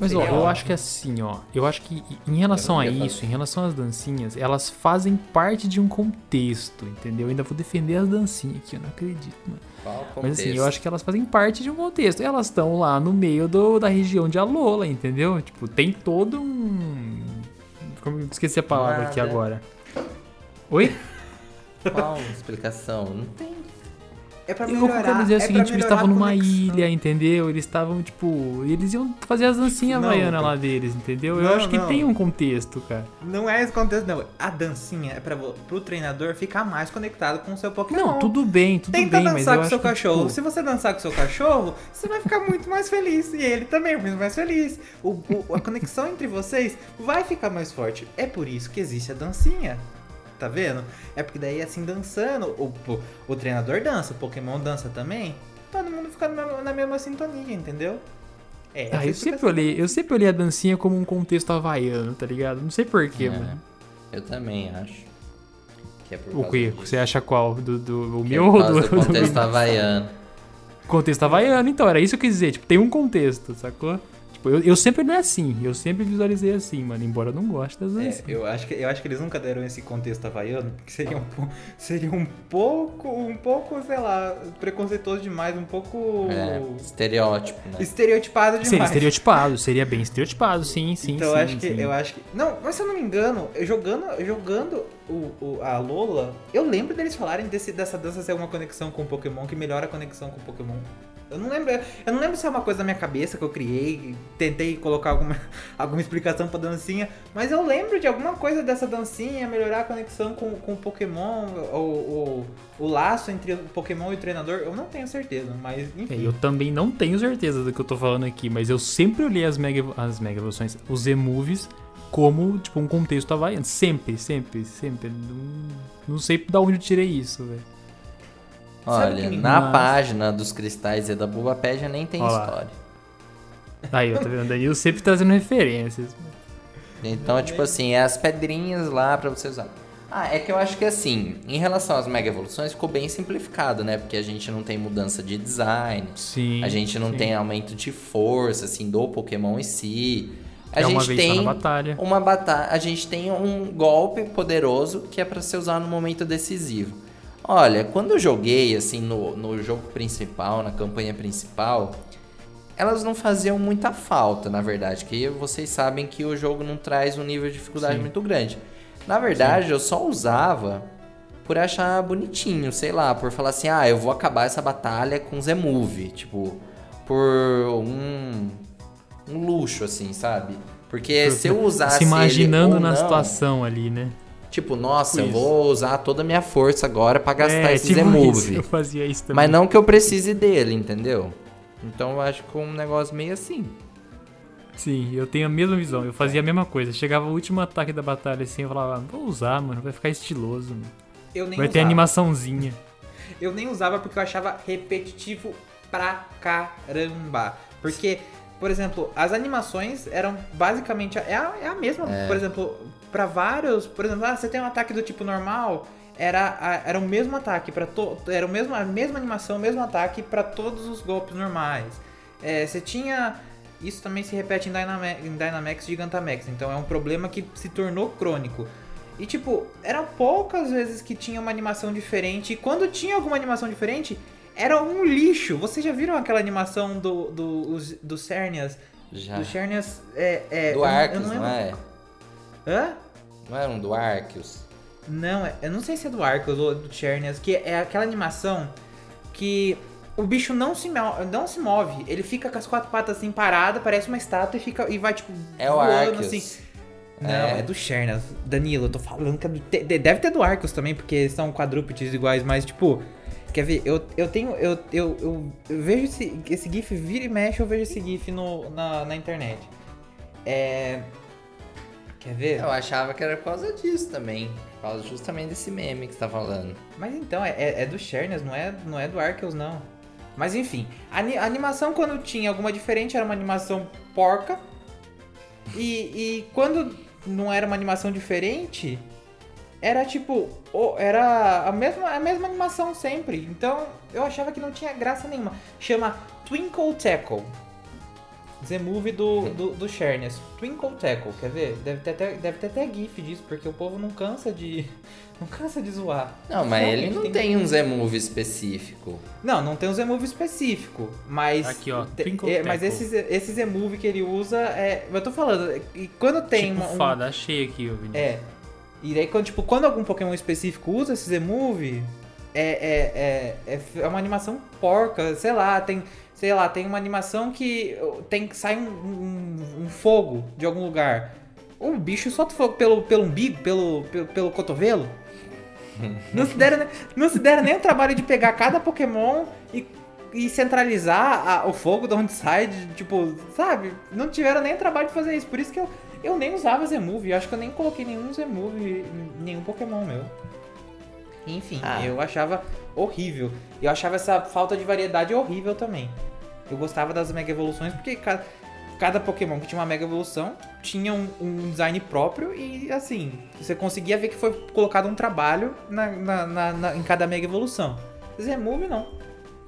Mas ó, eu acho que assim, ó, eu acho que em relação a isso, fazer. em relação às dancinhas, elas fazem parte de um contexto, entendeu? Eu ainda vou defender as dancinhas aqui, eu não acredito, mano. Mas assim, eu acho que elas fazem parte de um contexto. Elas estão lá no meio do, da região de Alola, entendeu? Tipo, tem todo um. Como eu esqueci a palavra aqui Nada. agora. Oi? Qual explicação? Não tem. É pra Eu melhorar. quero dizer o é seguinte, pra eles estavam numa ilha, entendeu? Eles estavam, tipo. Eles iam fazer as dancinhas havaianas lá deles, entendeu? Eu Não, acho que não. tem um contexto, cara. Não é esse contexto, não. A dancinha é pra, pro treinador ficar mais conectado com o seu Pokémon. Não, tudo bem, tudo Tenta bem, mas dançar eu com acho seu cachorro. tipo, Se você dançar com seu cachorro, você vai ficar muito mais feliz. E ele também vai ficar mais feliz. O, o- a conexão entre vocês vai ficar mais forte. É por isso que existe a dancinha. Tá vendo? É porque daí, assim, dançando, o, o, o treinador dança, o Pokémon dança também. Todo mundo fica na, na mesma sintonia, entendeu? É, Ah, eu sempre olhei, eu sempre olhei a dancinha como um contexto havaiano, tá ligado? Não sei porquê, É, mano. Eu também acho. Que é por O que? Você acha qual? Do, do o Que meu é ou por do, do do- contexto [LAUGHS] havaiano. contexto havaiano? Então, era isso que eu quis dizer. Tipo, tem um contexto, sacou? Tipo, eu, eu sempre não é assim. Eu sempre visualizei assim, mano. Embora eu não goste das É, eu, acho que, eu acho que eles nunca deram esse contexto havaiano, porque seria um, seria um pouco, um pouco, sei lá, preconceituoso demais, um pouco É, estereótipo, né? estereotipado demais. Seria estereotipado, seria bem estereotipado, sim, sim, então sim. eu acho que, sim. eu acho que, não, mas se eu não me engano, eu jogando, jogando o, o- a Lola, eu lembro deles falarem desse, dessa dança ser uma conexão com o Pokémon que melhora a conexão com o Pokémon. Eu não lembro, eu não lembro se é uma coisa da minha cabeça que eu criei, tentei colocar alguma, [LAUGHS] alguma explicação pra dancinha, mas eu lembro de alguma coisa dessa dancinha, melhorar a conexão com, com o Pokémon, o, o, laço entre o Pokémon e o treinador, eu não tenho certeza, mas É, enfim. eu também não tenho certeza do que eu tô falando aqui, mas eu sempre olhei as mega, as mega evoluções, os Z-Movies, como, tipo, um contexto havaiano. Sempre, sempre, sempre. Não, não sei da onde eu tirei isso, velho. Olha, me- na página dos cristais e da Bulbapédia nem tem Ó lá. história. Aí, ó, tá vendo? Danilo sempre trazendo referências. Então, é tipo assim, é as pedrinhas lá pra você usar. Ah, é que eu acho que assim, em relação às mega evoluções, ficou bem simplificado, né? Porque a gente não tem mudança de design, Sim. a gente não sim. tem aumento de força, assim, do Pokémon em si. A É uma gente vez só tem na batalha. uma batalha, a gente tem um golpe poderoso que é pra ser usado no momento decisivo. Olha, quando eu joguei assim no, no jogo principal, na campanha principal, elas não faziam muita falta, na verdade, que vocês sabem que o jogo não traz um nível de dificuldade Sim. muito grande. Na verdade, eu só usava por achar bonitinho, sei lá, por falar assim, ah, eu vou acabar essa batalha com Z-Move, tipo, por um, um luxo, assim, sabe? Porque se eu usasse Se imaginando na não, situação ali, né? Tipo, nossa, eu vou usar toda a minha força agora pra gastar é, esse tipo isso, Eu fazia isso também. Mas não que eu precise dele, entendeu? Então eu acho que é um negócio meio assim. Sim, eu tenho a mesma visão. Eu fazia a mesma coisa. Chegava o último ataque da batalha assim, eu falava, "Ah, vou usar, mano, vai ficar estiloso. Mano. Eu nem Vai ter usava. animaçãozinha. Eu nem usava porque eu achava repetitivo pra caramba. Porque, por exemplo, as animações eram basicamente. É a, é a mesma. Por exemplo, pra vários. Por exemplo, ah, você tem um ataque do tipo normal. Era, a- era o mesmo ataque para to, era o mesmo, a mesma animação, o mesmo ataque pra todos os golpes normais. É, você tinha isso também se repete em, Dynama em Dynamax e Gigantamax, então é um problema que se tornou crônico. E tipo, eram poucas vezes que tinha uma animação diferente. E quando tinha alguma animação diferente, era um lixo. Vocês já viram aquela animação do, do, os- do Cernias? Já. Do Cernias é. é do eu não- eu Arceus, não é? Hã? Não era um do Arceus? Não, é- eu não sei se é do Arcos ou do Chernias, que é aquela animação que o bicho não se, não se move. Ele fica com as quatro patas assim parada, parece uma estátua e fica e vai tipo É o voando Arceus. assim. Não, É. é, do Chernias. Danilo, eu tô falando que é do, deve ter do Arcos também, porque são quadrúpedes iguais, mas tipo, quer ver? Eu, eu tenho eu, eu, eu, eu vejo esse, esse gif vira e mexe, eu vejo esse gif no, na, na internet. É Quer ver? Eu achava que era por causa disso também. Por causa justamente desse meme que você tá falando. Mas então, é, é- é do Chernias, não é, não é do Arceus, não. Mas enfim, a, a animação quando tinha alguma diferente era uma animação porca. E, e quando não era uma animação diferente, era tipo, o- era a mesma, a mesma animação sempre. Então eu achava que não tinha graça nenhuma. Chama Twinkle Tackle. Z-Movie do, do, do Chernias. Twinkle Tackle, quer ver? Deve ter, até, deve ter até GIF disso, porque o povo não cansa de. [LAUGHS] Não cansa de zoar. Não, mas ele não tem um Z-Move específico. Não, não tem um Z-Move específico, mas. Aqui, ó, te- Twinkle é, mas esse, esse Z-Move que ele usa é. Eu tô falando, e quando tem tipo uma. um- fada, achei aqui, Vinícius. é. E daí, quando, tipo, quando algum Pokémon específico usa esse Z-Move, é, é, é, é, é uma animação porca, sei lá, tem. Sei lá, tem uma animação que tem sai um, um, um fogo de algum lugar. O bicho solta fogo pelo, pelo umbigo, pelo, pelo, pelo cotovelo. [LAUGHS] Não se, deram, não se deram nem o trabalho de pegar cada Pokémon e, e centralizar a- o fogo de onde sai, de, tipo, sabe? Não tiveram nem o trabalho de fazer isso. Por isso que eu, eu nem usava Z-Move. Eu acho que eu nem coloquei nenhum Z-Move em nenhum Pokémon meu. Enfim, Ah. eu achava horrível. Eu achava essa falta de variedade horrível também. Eu gostava das Mega Evoluções porque cada, cada Pokémon que tinha uma Mega Evolução tinha um, um design próprio e assim, você conseguia ver que foi colocado um trabalho na, na- na- na- em cada Mega Evolução. Z-Move não.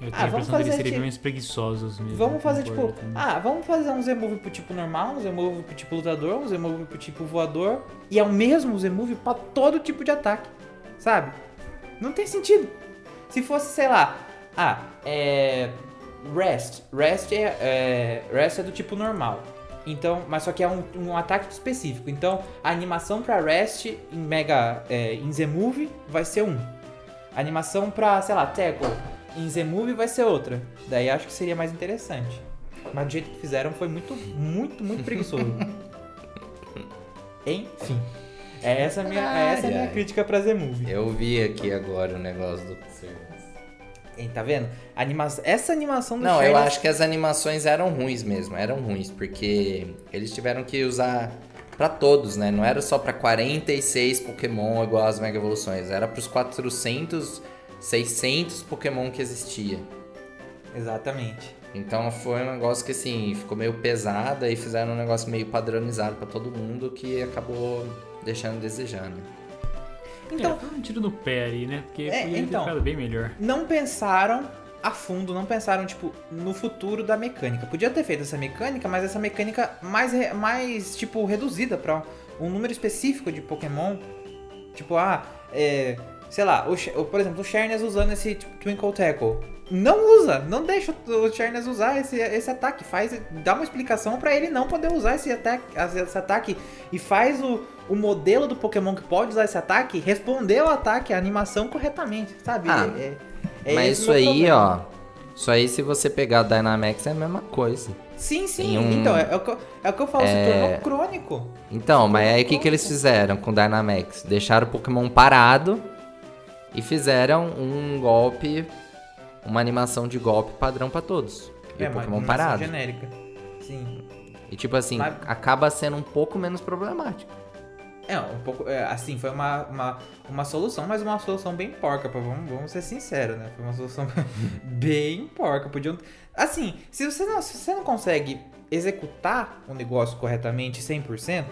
Eu tenho Ah, a vamos fazer serem tipo- mais preguiçosos mesmo. Vamos fazer tipo, também. ah, vamos fazer um Z-Move pro tipo normal, um Z-Move pro tipo lutador, um Z-Move pro tipo voador e é o mesmo Z-Move pra todo tipo de ataque, sabe? Não tem sentido. Se fosse, sei lá, ah, é Rest, Rest é, é Rest é do tipo normal. Então, mas só que é um, um ataque específico. Então, a animação pra Rest em Mega é, em Z-Move vai ser um. A animação pra, sei lá, Tackle em Z-Movie vai ser outra. Daí acho que seria mais interessante. Mas do jeito que fizeram foi muito, muito, muito preguiçoso. [LAUGHS] Enfim. É essa a minha, é essa a minha Ai, ai. crítica pra Z-Movie. Eu vi aqui agora o negócio do Hein, Tá vendo? Anima essa animação do Não, eu acho que as animações eram ruins mesmo, eram ruins, porque eles tiveram que usar pra todos, né? Não era só pra 46 Pokémon igual as Mega Evoluções, era pros 400, 600 Pokémon que existia. Exatamente. Então foi um negócio que assim, ficou meio pesado e fizeram um negócio meio padronizado pra todo mundo que acabou deixando a desejar, né? Então, é, foi um tiro no pé aí, né? Porque É, podia ter então. ficado bem melhor. não pensaram a fundo, não pensaram, tipo, no futuro da mecânica. Podia ter feito essa mecânica, mas essa mecânica mais, mais tipo, reduzida pra um número específico de Pokémon. Tipo, ah, é, sei lá, o, o- por exemplo, o Sharnes usando esse tipo, Twinkle Tackle. Não usa, não deixa o Sharnes usar esse, esse ataque. Faz, dá uma explicação pra ele não poder usar esse ataque, esse ataque e faz o, o modelo do Pokémon que pode usar esse ataque responder ao ataque, a animação corretamente, sabe? Ah, É- é Mas esse isso o aí, problema. ó. Isso aí, se você pegar a Dynamax, é a mesma coisa. Sim, sim. um- Então, é, é o que eu, é o que eu falo, se tornou crônico. Então, mas aí o que, que eles fizeram com o Dynamax? Deixaram o Pokémon parado e fizeram um golpe, uma animação de golpe padrão pra todos. E é, o Pokémon parado. genérica. Sim. E tipo assim, Mas- acaba sendo um pouco menos problemático. É, um pouco. é, assim, foi uma, uma, uma solução, mas uma solução bem porca, pô, vamos, vamos ser sinceros, né? Foi uma solução [LAUGHS] bem porca. Podiam. Assim, se você não, se você não consegue executar o negócio corretamente 100%,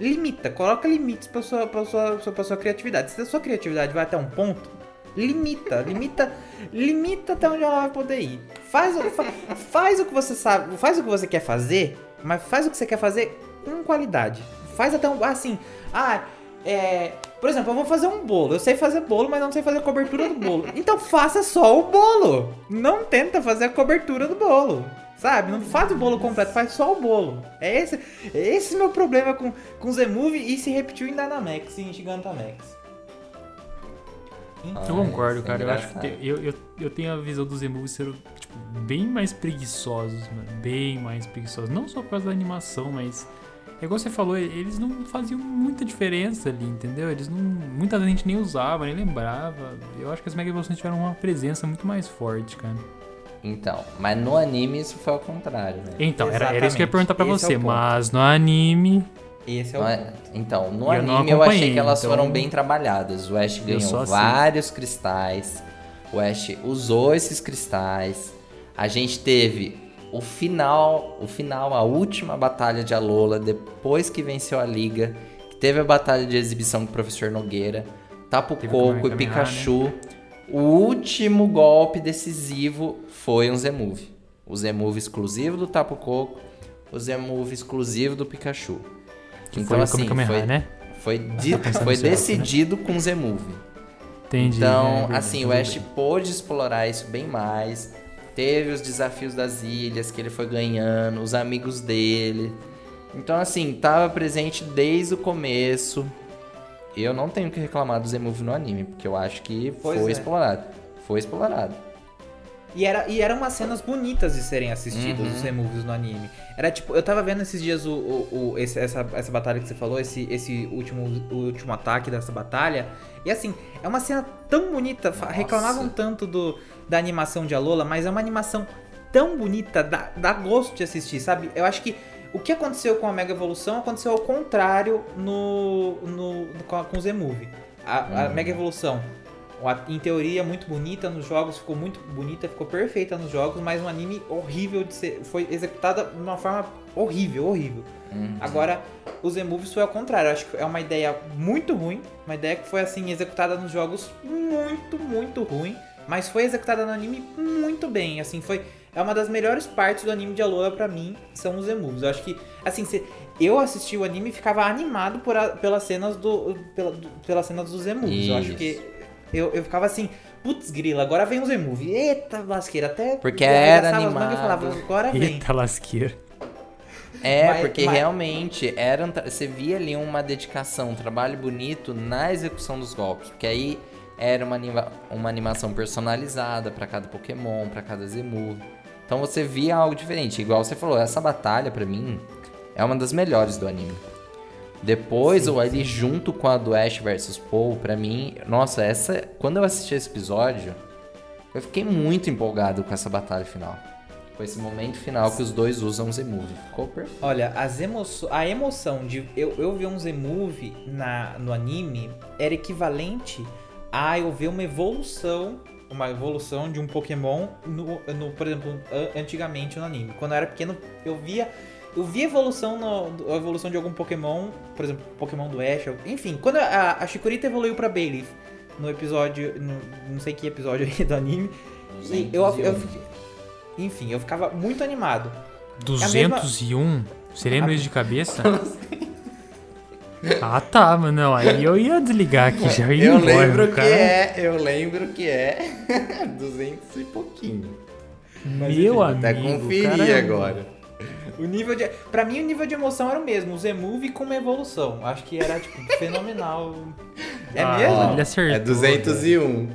limita, coloca limites pra sua, pra sua, pra sua criatividade. Se a sua criatividade vai até um ponto, limita, limita, limita até onde ela vai poder ir. Faz, o- fa- faz o que você sabe, faz o que você quer fazer, mas faz o que você quer fazer com qualidade. Faz até um, assim, ah, é, Por exemplo, eu vou fazer um bolo. Eu sei fazer bolo, mas não sei fazer a cobertura do bolo. Então faça só o bolo. Não tenta fazer a cobertura do bolo. Sabe? Não faz o bolo completo, faz só o bolo. É esse, é esse meu problema com, com Z-Move e se repetiu em Dynamax e em Gigantamax. Eu concordo, cara. Eu acho que eu, eu, eu tenho a visão dos emulos ser tipo, bem mais preguiçosos, mano. Bem mais preguiçosos. Não só por causa da animação, mas. É igual você falou, eles não faziam muita diferença ali, entendeu? Eles não. Muita gente nem usava, nem lembrava. Eu acho que as Mega Evoluções tiveram uma presença muito mais forte, cara. Então, mas no anime isso foi ao contrário, né? Então, era, era isso que eu ia perguntar pra Esse você, é mas no anime. Esse é o é, Então, no eu anime eu achei que elas então... foram bem trabalhadas. O Ash ganhou assim. vários cristais. O Ash usou esses cristais. A gente teve o final, o final, a última batalha de Alola, depois que venceu a liga, que teve a batalha de exibição com o professor Nogueira, Tapu Coco e Pikachu. Né? O último golpe decisivo foi um Z-Move. O Z-Move exclusivo do Tapu Coco, o Z-Move exclusivo do Pikachu. Que então, foi assim, foi, né? Foi, [LAUGHS] de, foi decidido né? com Z-Move. Entendi. Então, é, assim, o Ash pôde explorar isso bem mais. Teve os desafios das ilhas que ele foi ganhando, os amigos dele. Então, assim, tava presente desde o começo. Eu não tenho que reclamar do Z-Move no anime, porque eu acho que pois foi é. explorado. Foi explorado. E, era, e eram umas cenas bonitas de serem assistidas, uhum. os removes no anime. Era tipo, eu tava vendo esses dias o, o, o esse, essa, essa batalha que você falou, esse, esse último, último ataque dessa batalha. E assim, é uma cena tão bonita. Nossa. Reclamavam tanto do, da animação de Alola, mas é uma animação tão bonita, dá, dá gosto de assistir, sabe? Eu acho que o que aconteceu com a Mega Evolução aconteceu ao contrário no, no, no com, o Z-Move. A, a uhum. Mega Evolução em teoria muito bonita nos jogos, ficou muito bonita, ficou perfeita nos jogos, mas um anime horrível de ser, foi executada de uma forma horrível, horrível. Uhum. Agora, os emoves foi ao contrário, acho que é uma ideia muito ruim, uma ideia que foi assim executada nos jogos muito, muito ruim, mas foi executada no anime muito bem, assim, foi é uma das melhores partes do anime de Alola para mim, são os emoves. Eu acho que assim, se, eu assisti o anime e ficava animado por a, pelas cenas do pela, do, pelas cenas dos emoves. Eu acho que eu, eu ficava assim, putz grila, agora vem o Z-Movie. Eita lasqueira, até... Porque era animado. E falava, agora vem. Eita lasqueira. É, mas, porque mas... realmente era, você via ali uma dedicação, um trabalho bonito na execução dos golpes. Porque aí era uma, anima, uma animação personalizada para cada Pokémon, para cada Z-Move. Então você via algo diferente. Igual você falou, essa batalha para mim é uma das melhores do anime. Depois, ou ali junto com a do Ash vs Paul, pra mim, nossa, essa. Quando eu assisti esse episódio, eu fiquei muito empolgado com essa batalha final. Com esse momento final que os dois usam Z-Move. Ficou perfeito. Olha, as emo a emoção de eu, eu ver um Z-Move no anime era equivalente a eu ver uma evolução uma evolução de um Pokémon no, no, por exemplo, antigamente no anime. Quando eu era pequeno, eu via eu vi evolução no, a evolução de algum Pokémon, por exemplo, Pokémon do Ash, enfim, quando a, a Chikorita evoluiu pra Bayleaf no episódio, no, não sei que episódio [LAUGHS] aí do anime, e eu, eu, eu, enfim, eu ficava muito animado. 201? É mesma... Você lembra isso de cabeça? [LAUGHS] ah tá, mano, não, aí eu ia desligar aqui, já ia Eu embora, lembro que é, eu lembro que é [LAUGHS] 200 e pouquinho. Mas, Meu enfim, amigo, até conferir agora. O nível de. Pra mim, o nível de emoção era o mesmo. O Z-Move com uma evolução. Acho que era, tipo, fenomenal. [LAUGHS] É ah, mesmo? Ele acertou. É 201.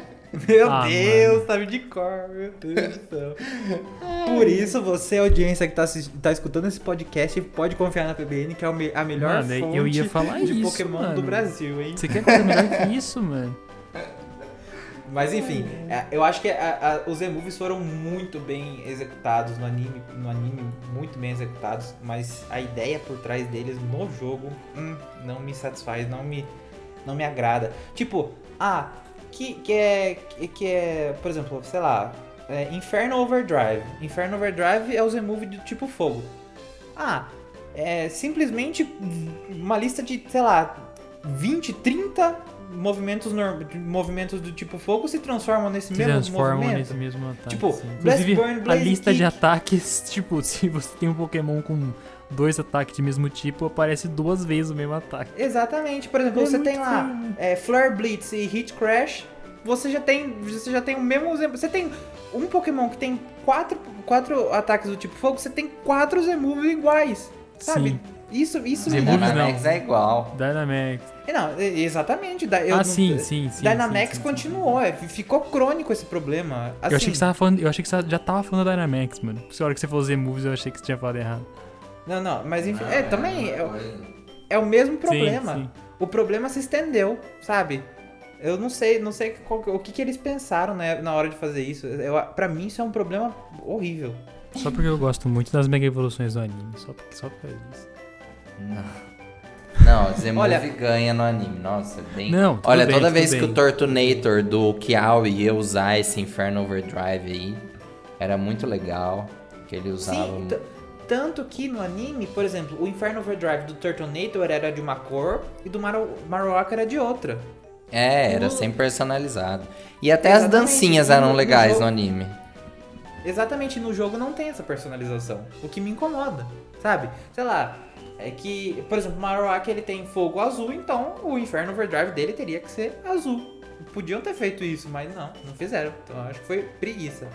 [LAUGHS] Meu ah, Deus, mano. sabe de cor, meu Deus do céu. [LAUGHS] Por isso, você, audiência que tá, tá escutando esse podcast, pode confiar na PBN, que é a melhor mano, fonte eu ia falar de isso, Pokémon mano. do Brasil, hein? Você quer coisa melhor que isso, [LAUGHS] mano? Mas enfim, é, eu acho que a, a, os removes foram muito bem executados no anime, no anime muito bem executados, mas a ideia por trás deles no jogo hum, não me satisfaz, não me, não me agrada. Tipo, ah, que, que é que é, por exemplo, sei lá, é Inferno Overdrive. Inferno Overdrive é os remove do tipo fogo. Ah, é simplesmente uma lista de, sei lá, 20, 30 movimentos, norm- movimentos do tipo fogo se transformam nesse Se mesmo transformam movimento. nesse mesmo ataque. Tipo, sim. Blast Inclusive, Burn, a lista de Kick. ataques, [LAUGHS] tipo, se você tem um Pokémon com dois ataques de mesmo tipo, aparece duas vezes o mesmo ataque. Exatamente. Por exemplo, É você tem lá é, Flare Blitz e Hit Crash. Você já tem, você já tem o mesmo exemplo. Você tem um Pokémon que tem quatro, quatro ataques do tipo fogo, você tem quatro Z-Moves iguais. Sabe? Sim. Isso, isso não. Dynamax é igual. Dynamax. Não, é- exatamente. da- eu ah, sim, sim, sim. Dynamax sim, sim, sim. continuou, é, ficou crônico esse problema. Eu achei Assim, que você tava falando. Eu achei que você já tava falando da Dynamax, mano. Porque a hora que você falou Z-Moves, eu achei que você tinha falado errado. Não, não, mas enfim, é, Ah, também uma é, coisa. é o mesmo Sim, problema. sim. O problema se estendeu, sabe? Eu não sei, não sei qual o que, que eles pensaram né, na hora de fazer isso. Eu, pra mim isso é um problema horrível. Só porque eu gosto muito das mega evoluções do anime. Só, só por disso. [LAUGHS] Não. Não, Zemove Olha- ganha no anime. Nossa, é bem. Não, tudo Olha, bem, toda tudo vez bem. que o Tortunator do Kiao ia usar esse Inferno Overdrive aí, era muito legal. Que ele usava. Sim, tanto que no anime, por exemplo, o Inferno Overdrive do Turtonator era de uma cor e do Maro Marowak era de outra. É, era No- sempre personalizado. E até as Exatamente, dancinhas no- eram no legais jogo- no anime. Exatamente, no jogo não tem essa personalização. O que me incomoda, sabe? Sei lá, é que, por exemplo, o Marowak ele tem fogo azul, então o Inferno Overdrive dele teria que ser azul. Podiam ter feito isso, mas não, não fizeram. Então eu acho que foi preguiça.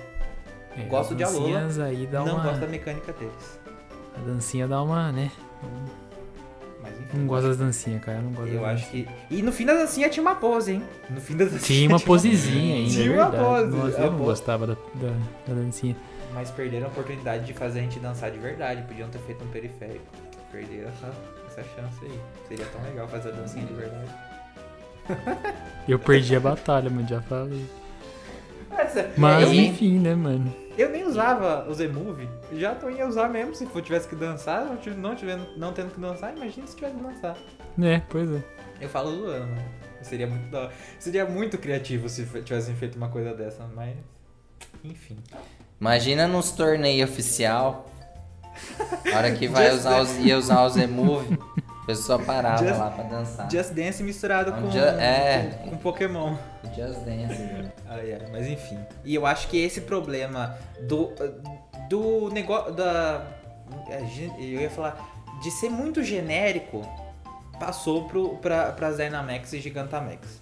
É, Gosto de Alola, dancinhas aí dá não uma... gosto da mecânica deles. A dancinha dá uma, né? Mas enfim. Não gosto das dancinhas, cara. Eu não gosto Eu das acho que. E no fim da dancinha tinha uma pose, hein? No fim da dancinha. Tinha uma [LAUGHS] posezinha ainda, Tinha é uma pose, Nossa, eu não gostava da, da, da dancinha. Mas perderam a oportunidade de fazer a gente dançar de verdade. Podiam ter feito um periférico. Perderam essa, essa chance aí. Seria tão legal fazer a dancinha de verdade. [LAUGHS] Eu perdi a batalha, mano, já falei. Essa- Mas eu, nem, enfim, né, mano? eu nem usava o Z-Move. Já tô ia usar mesmo se eu tivesse que dançar. Não, tive- não, tivendo, não tendo que dançar, imagina se tivesse que dançar. É, pois é. Eu falo zoando, né? Seria muito, da- seria muito criativo se tivessem feito uma coisa dessa, mas. Enfim. Imagina nos torneios oficial. A hora que vai usar os, ia usar o Z-Move, a pessoa parava Just- lá pra dançar. Just Dance misturado Um com, ju- é. com, com Pokémon. Just Dance. Ai, ai, mas enfim. E eu acho que esse problema do, do negócio da. é, Eu ia falar. De ser muito genérico, passou pro, pra, pras Dynamax e Gigantamax.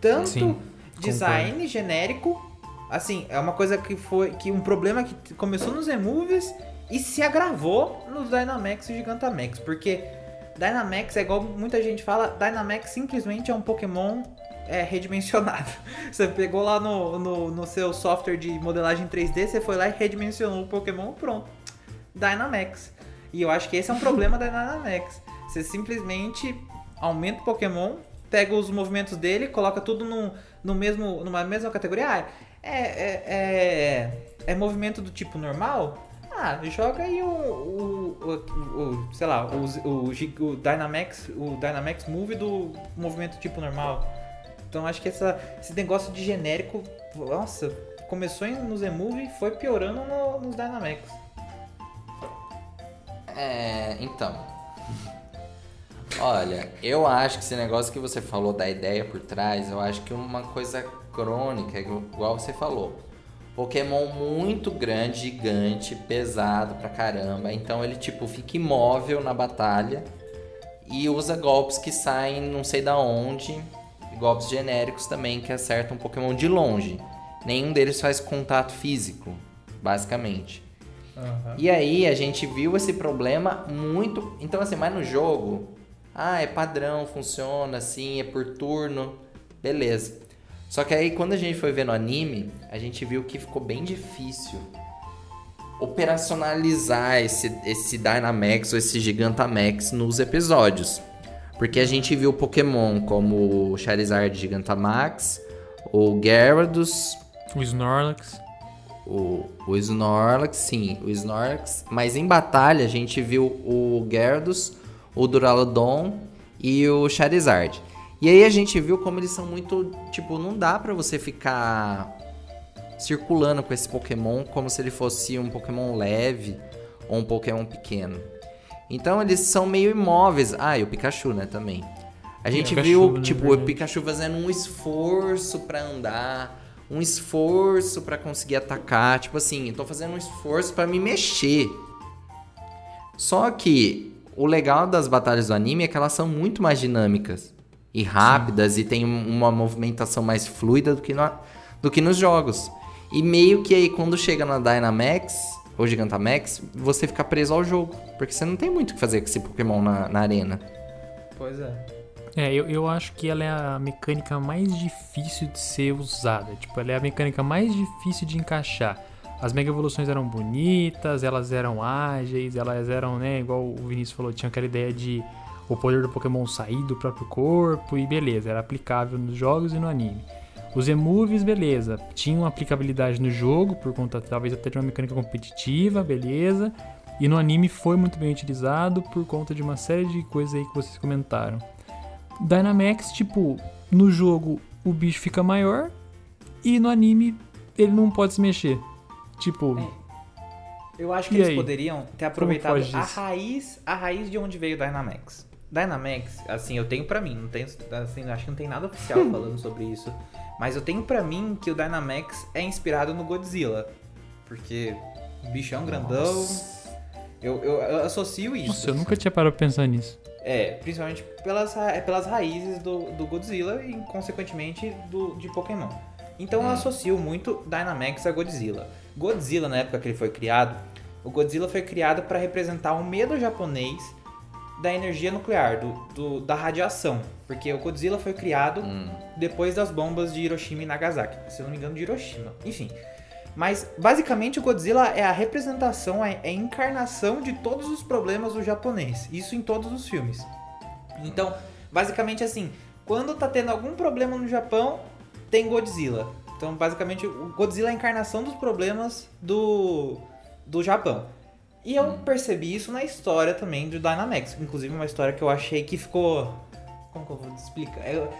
Tanto Sim, design genérico, assim, é uma coisa que foi. que Um problema que começou nos Emoves e se agravou nos Dynamax e Gigantamax. Porque Dynamax é igual muita gente fala, Dynamax simplesmente é um Pokémon é, redimensionado. [LAUGHS] Você pegou lá no, no, no seu software de modelagem 3D, você foi lá e redimensionou o Pokémon, pronto. Dynamax. E eu acho que esse é um problema da Dynamax. Você simplesmente aumenta o Pokémon, pega os movimentos dele, coloca tudo no, no mesmo, numa mesma categoria. Ah, é, é, é, é movimento do tipo normal? Ah, joga aí o, o, o, o- sei lá, o, o, o Dynamax, o Dynamax Move do movimento tipo normal. Então acho que essa, esse negócio de genérico, nossa, começou em- nos Emove e foi piorando no- nos Dynamax. É, então. Olha, eu acho que esse negócio que você falou da ideia por trás, eu acho que uma coisa crônica, igual você falou. Pokémon muito grande, gigante, pesado pra caramba. Então ele tipo fica imóvel na batalha e usa golpes que saem não sei da onde, golpes genéricos também que acertam um Pokémon de longe. Nenhum deles faz contato físico, basicamente. E aí a gente viu esse problema muito. Então, assim, mas no jogo, ah, é padrão, funciona assim, é por turno, beleza. Só que aí quando a gente foi ver no anime, a gente viu que ficou bem difícil operacionalizar esse, esse Dynamax ou esse Gigantamax nos episódios. Porque a gente viu Pokémon como o Charizard Gigantamax, o Gyarados, O Snorlax. o, o Snorlax, sim, o Snorlax. Mas em batalha a gente viu o Gyarados, o Duraludon e o Charizard. E aí a gente viu como eles são muito, tipo, não dá pra você ficar circulando com esse Pokémon como se ele fosse um Pokémon leve ou um Pokémon pequeno. Então eles são meio imóveis. Ah, e o Pikachu, né, também. A gente Pikachu, viu, né, tipo, o verdade. Pikachu fazendo um esforço pra andar, um esforço pra conseguir atacar. Tipo assim, tô fazendo um esforço pra me mexer. Só que o legal das batalhas do anime é que elas são muito mais dinâmicas e rápidas e tem um- uma movimentação mais fluida do que, no- do que nos jogos. E meio que aí quando chega na Dynamax ou Gigantamax, você fica preso ao jogo. Porque você não tem muito o que fazer com esse Pokémon na, na arena. Pois é. É, eu, eu acho que ela é a mecânica mais difícil de ser usada. Tipo, ela é a mecânica mais difícil de encaixar. As mega evoluções eram bonitas, elas eram ágeis, elas eram, né, igual o Vinícius falou, tinha aquela ideia de o poder do Pokémon sair do próprio corpo e beleza, era aplicável nos jogos e no anime. Os emoves, beleza, tinham aplicabilidade no jogo, por conta talvez até de uma mecânica competitiva, beleza. E no anime foi muito bem utilizado por conta de uma série de coisas aí que vocês comentaram. Dynamax, tipo, no jogo o bicho fica maior e no anime ele não pode se mexer. Tipo, Eu acho que E eles aí? poderiam ter aproveitado a raiz, a raiz de onde veio o Dynamax. Dynamax, assim, eu tenho pra mim, não tenho, assim, acho que não tem nada oficial [LAUGHS] falando sobre isso, mas eu tenho pra mim que o Dynamax é inspirado no Godzilla, porque o bichão grandão, eu, eu, eu associo isso. nossa, eu nunca tinha parado pra pensar nisso. É, principalmente pelas, é pelas raízes do, do Godzilla e, consequentemente, do, de Pokémon. Então eu associo muito Dynamax a Godzilla. Godzilla, na época que ele foi criado, o Godzilla foi criado para representar o medo japonês da energia nuclear, do, do- da radiação. Porque o Godzilla foi criado depois das bombas de Hiroshima e Nagasaki. Se eu não me engano, de Hiroshima. Enfim. Mas, basicamente, o Godzilla é a representação, é é a encarnação de todos os problemas do japonês. Isso em todos os filmes. Então, basicamente assim, quando tá tendo algum problema no Japão, tem Godzilla. Então, basicamente, o Godzilla é a encarnação dos problemas do, do Japão. E eu percebi isso na história também do Dynamax. Inclusive, uma história que eu achei que ficou. Como que eu vou explicar? Eu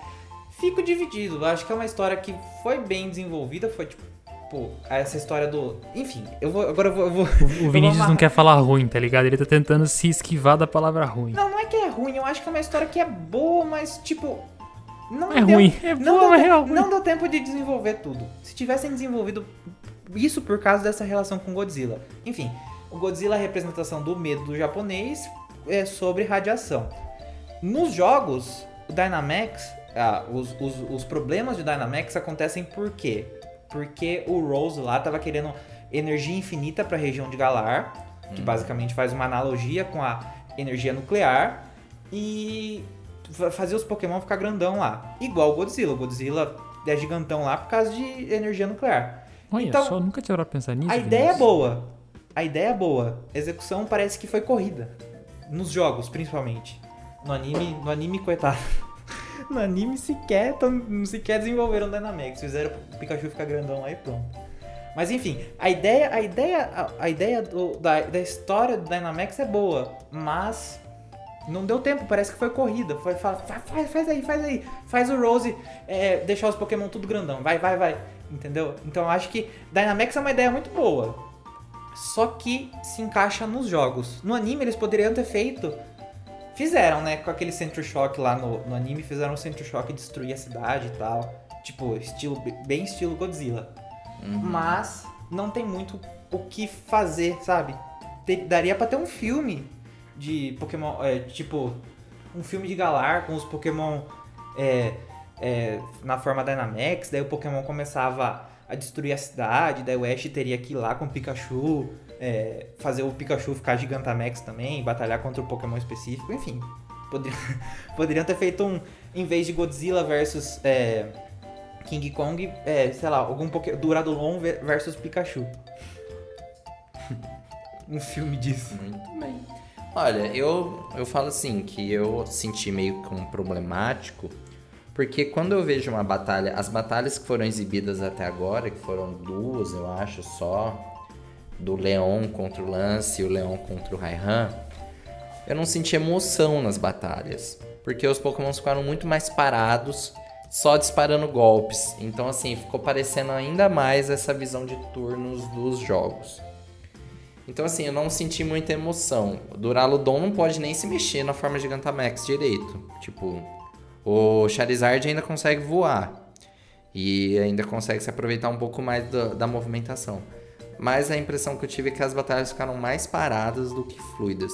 fico dividido. Eu acho que é uma história que foi bem desenvolvida. Foi tipo. Pô, essa história do. Enfim, eu vou. Agora eu vou. eu vou- O [LAUGHS] vou Vinícius não amarrar- quer falar ruim, tá ligado? Ele tá tentando se esquivar da palavra ruim. Não, não é que é ruim, eu acho que é uma história que é boa, mas tipo. Não É deu- ruim, é não boa, deu, é ruim. Não deu tempo de desenvolver tudo. Se tivessem desenvolvido isso por causa dessa relação com Godzilla. Enfim, o Godzilla é a representação do medo do japonês é, sobre radiação. Nos jogos, o Dynamax, ah, os, os, os problemas de Dynamax acontecem por quê? Porque o Rose lá tava querendo energia infinita para a região de Galar, que basicamente faz uma analogia com a energia nuclear, e fa- fazer os Pokémon ficar grandão lá. Igual o Godzilla. O Godzilla é gigantão lá por causa de energia nuclear. Olha Então, só, nunca tinha pensar nisso. A ideia é boa. A ideia é boa. A execução parece que foi corrida. Nos jogos, principalmente. No anime, no anime, coitado. [LAUGHS] No anime sequer, tão, sequer desenvolveram Dynamax. Fizeram o Pikachu ficar grandão lá e pronto. Mas enfim, a ideia, a ideia, a, ideia do- da, da história do Dynamax é boa, mas não deu tempo, parece que foi corrida. Foi, fa- fa- faz, faz aí, faz aí. Faz o Rose é, deixar os Pokémon tudo grandão. Vai, vai, vai. Entendeu? Então eu acho que Dynamax é uma ideia muito boa. Só que se encaixa nos jogos. No anime eles poderiam ter feito. Fizeram, né? Com aquele Centro Shock lá no, no anime, fizeram o Centro Shock destruir a cidade e tal. Tipo, estilo, bem estilo Godzilla. Mas não tem muito o que fazer, sabe? Te- daria pra ter um filme de Pokémon. é, tipo, um filme de Galar com os Pokémon é, é, na forma Dynamax. Daí o Pokémon começava a destruir a cidade. Daí o Ash teria que ir lá com o Pikachu. é, fazer o Pikachu ficar Gigantamax também. Batalhar contra o Pokémon específico. Enfim. Poderiam, [LAUGHS] poderiam ter feito um. Em vez de Godzilla versus. é, King Kong, é, sei lá, algum Poké... Duradolon ve- versus Pikachu. [LAUGHS] um filme disso. Muito bem. Olha, eu, eu falo assim, que eu senti meio que um problemático, porque quando eu vejo uma batalha, as batalhas que foram exibidas até agora, que foram duas, eu acho, só, do Leon contra o Lance e o Leon contra o Raihan, eu não senti emoção nas batalhas, porque os Pokémon ficaram muito mais parados, só disparando golpes. Então, assim, ficou parecendo ainda mais essa visão de turnos dos jogos. Então, assim, eu não senti muita emoção. O Duraludon não pode nem se mexer na forma Gigantamax direito. Tipo, O Charizard ainda consegue voar. E ainda consegue se aproveitar um pouco mais da, da movimentação. Mas a impressão que eu tive é que as batalhas ficaram mais paradas do que fluidas.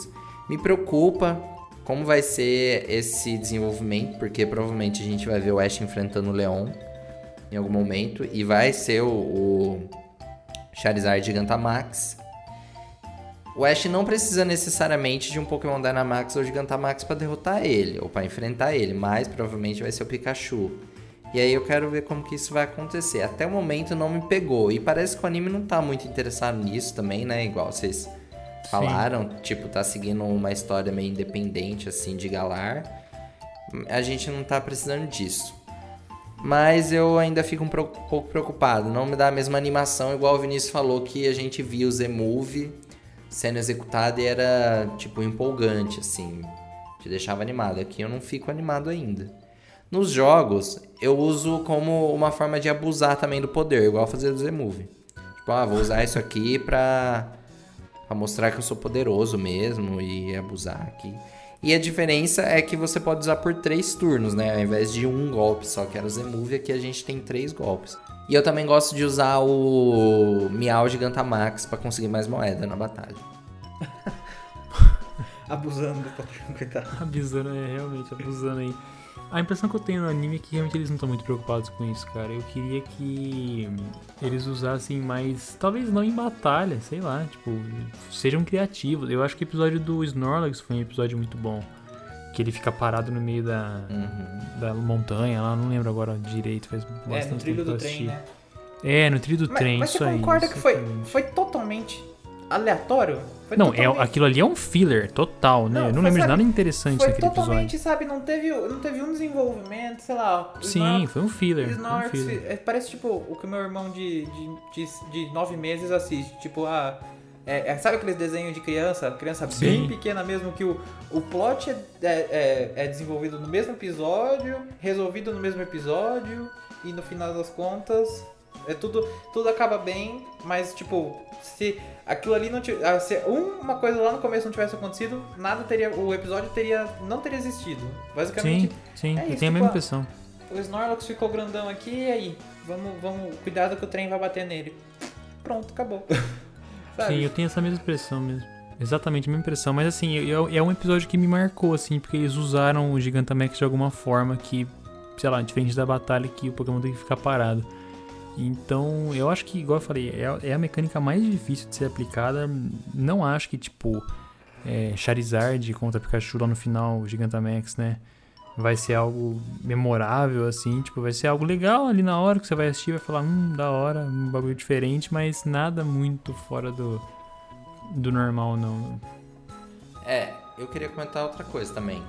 Me preocupa como vai ser esse desenvolvimento, porque provavelmente a gente vai ver o Ash enfrentando o Leon em algum momento. E vai ser o, o Charizard Gigantamax. O Ash não precisa necessariamente de um Pokémon Dynamax ou Gigantamax para derrotar ele, ou para enfrentar ele, mas provavelmente vai ser o Pikachu. E aí eu quero ver como que isso vai acontecer. Até o momento não me pegou, e parece que o anime não tá muito interessado nisso também, né? Igual vocês falaram, Sim. tipo, tá seguindo uma história meio independente, assim, de Galar. A gente não tá precisando disso. Mas eu ainda fico um pouco preocupado. Não me dá a mesma animação, igual o Vinícius falou, que a gente viu o Z-Move sendo executado e era, tipo, empolgante, assim. Te deixava animado. Aqui eu não fico animado ainda. Nos jogos, eu uso como uma forma de abusar também do poder, igual fazer o Z-Move. Tipo, ah, vou usar isso aqui pra, pra mostrar que eu sou poderoso mesmo e abusar aqui. E a diferença é que você pode usar por três turnos, né? Ao invés de um golpe só, que era o Z-Move, aqui a gente tem três golpes. E eu também gosto de usar o Miau Gigantamax para conseguir mais moeda na batalha. [LAUGHS] abusando do [LAUGHS] patrão, coitado. Abusando, é, realmente, abusando aí. A impressão que eu tenho no anime é que realmente eles não estão muito preocupados com isso, cara. Eu queria que eles usassem mais. Talvez não em batalha, sei lá. Tipo, sejam criativos. Eu acho que o episódio do Snorlax foi um episódio muito bom. Que ele fica parado no meio da, uhum. da montanha lá, não lembro agora direito. Faz bastante é, no trilho do trem, né? É, no trilho do mas, trem, mas isso aí. Mas você concorda que foi, foi totalmente aleatório? Foi não, é, aquilo ali é um filler total, né? Não, eu não lembro de nada interessante foi naquele totalmente, episódio. sabe, não teve, não teve um desenvolvimento, sei lá. Sim, foi um filler. um filler. É, parece tipo o que meu irmão de, de, de, de nove meses assiste. Tipo, a. Ah, é, é, sabe aqueles desenhos de criança? Criança Sim. bem pequena mesmo, que o, o plot é, é, é, é desenvolvido no mesmo episódio, resolvido no mesmo episódio, e no final das contas, é tudo, tudo acaba bem, mas tipo, se aquilo ali não tivesse. Ah, se uma coisa lá no começo não tivesse acontecido, nada teria. O episódio teria. não teria existido. Basicamente. Sim, sim, é isso, tem a mesma impressão. O Snorlax ficou grandão aqui e aí? Vamos, vamos. Cuidado que o trem vai bater nele. Pronto, acabou. [LAUGHS] sim, eu tenho essa mesma impressão mesmo. Exatamente a mesma impressão, mas assim, é um episódio que me marcou, assim, porque eles usaram o Gigantamax de alguma forma que, sei lá, diferente da batalha que o Pokémon tem que ficar parado. Então, eu acho que, igual eu falei, é, é a mecânica mais difícil de ser aplicada. Não acho que, tipo, é, Charizard contra Pikachu lá no final, Gigantamax, né? Vai ser algo memorável, assim, tipo, vai ser algo legal ali na hora que você vai assistir, vai falar, hum, da hora, um bagulho diferente, mas nada muito fora do, do normal, não. É, eu queria comentar outra coisa também.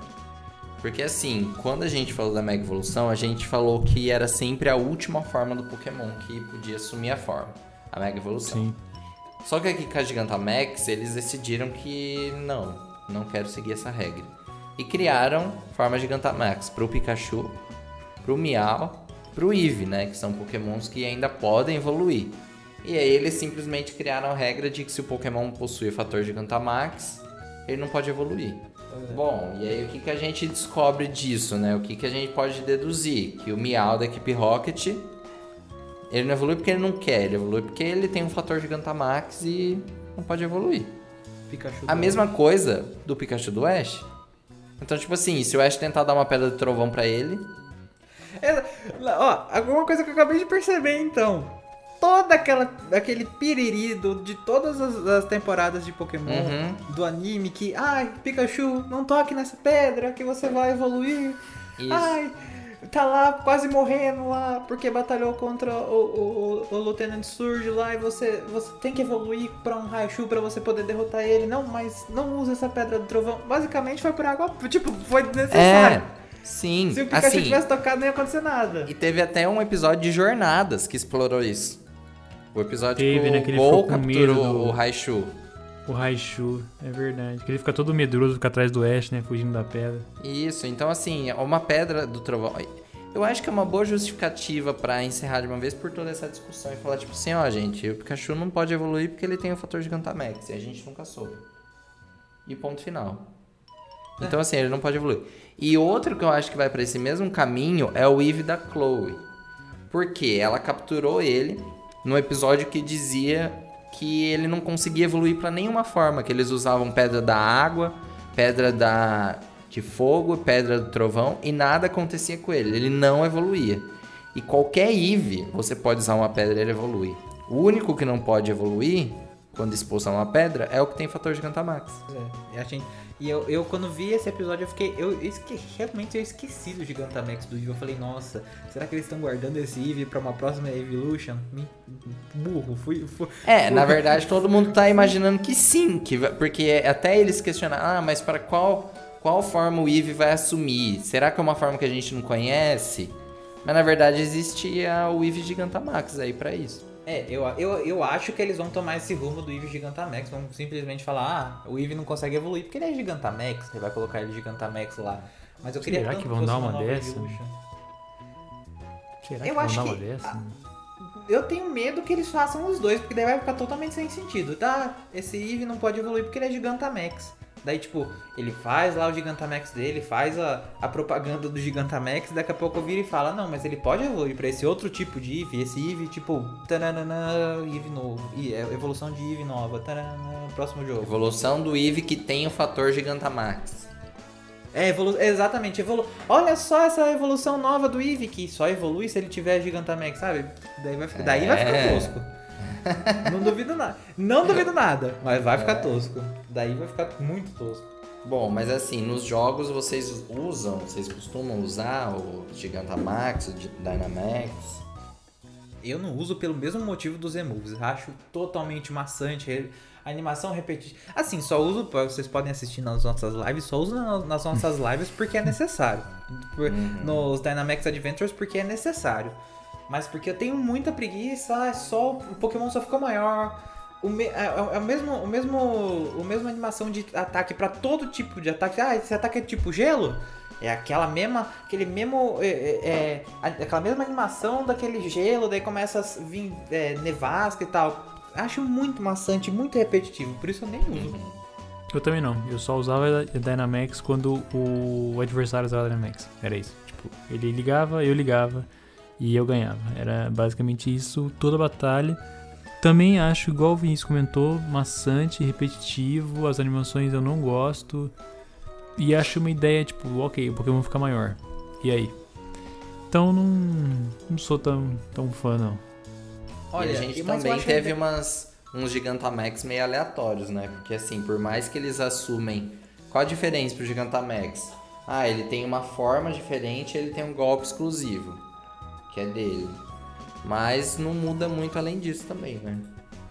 Porque assim, quando a gente falou da Mega Evolução, a gente falou que era sempre a última forma do Pokémon que podia assumir a forma, a Mega Evolução. Sim. Só que aqui com a Gigantamax, eles decidiram que não, não quero seguir essa regra. E criaram forma Gigantamax pro Pikachu, pro Meow, pro Eevee, né? Que são Pokémons que ainda podem evoluir. E aí eles simplesmente criaram a regra de que se o Pokémon possui o fator Gigantamax, ele não pode evoluir. Bom, e aí o que, que a gente descobre disso, né? O que, que a gente pode deduzir? Que o Meow da equipe Rocket, ele não evolui porque ele não quer, ele evolui porque ele tem um fator Gigantamax e não pode evoluir. Pikachu a mesma coisa do Pikachu do Ash. Então, tipo assim, se o Ash tentar dar uma pedra de trovão para ele... É, ó, alguma coisa que eu acabei de perceber, então toda aquela aquele piriri do, de todas as, as, temporadas de Pokémon uhum. do anime que ai Pikachu não toque nessa pedra que você vai evoluir Isso. ai tá lá quase morrendo lá porque batalhou contra o, o, o, o Lieutenant Surge lá e você você tem que evoluir para um Raichu para você poder derrotar ele não mas não usa essa pedra do trovão basicamente foi por água tipo foi necessário é. Sim, Se o Pikachu assim, tivesse tocado, não ia acontecer nada. E teve até um episódio de Jornadas que explorou isso. O episódio Teve, que né, o Gol capturou do... o Raichu. O Raichu, é verdade. Que ele fica todo medroso, fica atrás do Ash, né? Fugindo da pedra. Isso, então assim, é uma pedra do trovão. Eu acho que é uma boa justificativa para encerrar de uma vez por toda essa discussão e falar, tipo assim, ó, gente, o Pikachu não pode evoluir porque ele tem o fator Gigantamax e a gente nunca soube. E ponto final. Então, assim, ele não pode evoluir. E outro que eu acho que vai para esse mesmo caminho é o Eve da Chloe. Porque ela capturou ele no episódio que dizia que ele não conseguia evoluir para nenhuma forma, que eles usavam pedra da água, pedra da de fogo, pedra do trovão e nada acontecia com ele, ele não evoluía. E qualquer Eve, você pode usar uma pedra e ele evolui. O único que não pode evoluir quando a uma pedra é o que tem fator Gigantamax. É, e, a gente, e eu, eu, quando vi esse episódio, eu fiquei. Eu, esque, realmente eu esqueci do Gigantamax do Eve. Eu falei, nossa, será que eles estão guardando esse Eve pra uma próxima Evolution? Me, burro, fui. fui é, na verdade todo mundo tá imaginando que sim, que, porque até eles questionaram, ah, mas para qual, qual forma o Eve vai assumir? Será que é uma forma que a gente não conhece? Mas na verdade existia o Eve Gigantamax aí para isso. É, eu, eu, eu acho que eles vão tomar esse rumo do Eve Gigantamax. Vão simplesmente falar, ah, o Eve não consegue evoluir porque ele é Gigantamax. Você vai colocar ele Gigantamax lá. Mas eu queria Será que vão dar uma, uma dessa? Será eu que acho vão dar uma dessa? eu tenho medo que eles façam os dois, porque daí vai ficar totalmente sem sentido. Tá, esse Eve não pode evoluir porque ele é Gigantamax. Daí, tipo, ele faz lá o Gigantamax dele, faz a, a propaganda do Gigantamax, daqui a pouco vira e fala, não, mas ele pode evoluir pra esse outro tipo de Eve, esse Eve, tipo, tananana, Eve novo, é, evolução de Eve nova, tananana, próximo jogo. Evolução do Eve que tem o fator Gigantamax. É, evolu exatamente, evolu olha só essa evolução nova do Eve, que só evolui se ele tiver Gigantamax, sabe? Daí vai, ficar, é. daí vai ficar é. tosco. [LAUGHS] Não duvido nada. Não duvido nada, mas vai ficar é. tosco. Daí vai ficar muito tosco. Bom, mas assim, nos jogos vocês usam, vocês costumam usar o Gigantamax, o Dynamax? Eu não uso pelo mesmo motivo dos emoves. Acho totalmente maçante. A animação repetitiva. Assim, só uso, vocês podem assistir nas nossas lives, só uso nas nossas [LAUGHS] lives porque é necessário. Uhum. Nos Dynamax Adventures porque é necessário. Mas porque eu tenho muita preguiça, é só o Pokémon só ficou maior. O me, é, é, é, o mesmo, o mesmo, o mesmo animação de ataque para todo tipo de ataque. Ah, esse ataque é tipo gelo? É aquela mesma, aquele mesmo, é, é, é aquela mesma animação daquele gelo, daí começa a vir é, nevasca e tal. Acho muito maçante, muito repetitivo, por isso eu nem uso. Eu também não, eu só usava Dynamax quando o adversário usava Dynamax, era isso. Tipo, ele ligava, eu ligava, e eu ganhava. Era basicamente isso toda a batalha. Também acho, igual o Vinícius comentou, maçante, repetitivo, as animações eu não gosto. E acho uma ideia, tipo, ok, o Pokémon fica maior. E aí? Então não, não sou tão, tão fã, não. Olha, e a gente também teve umas, uns Gigantamax meio aleatórios, né? Porque assim, por mais que eles assumem. Qual a diferença pro Gigantamax? Ah, ele tem uma forma diferente ele tem um golpe exclusivo que é dele. Mas não muda muito além disso também, né?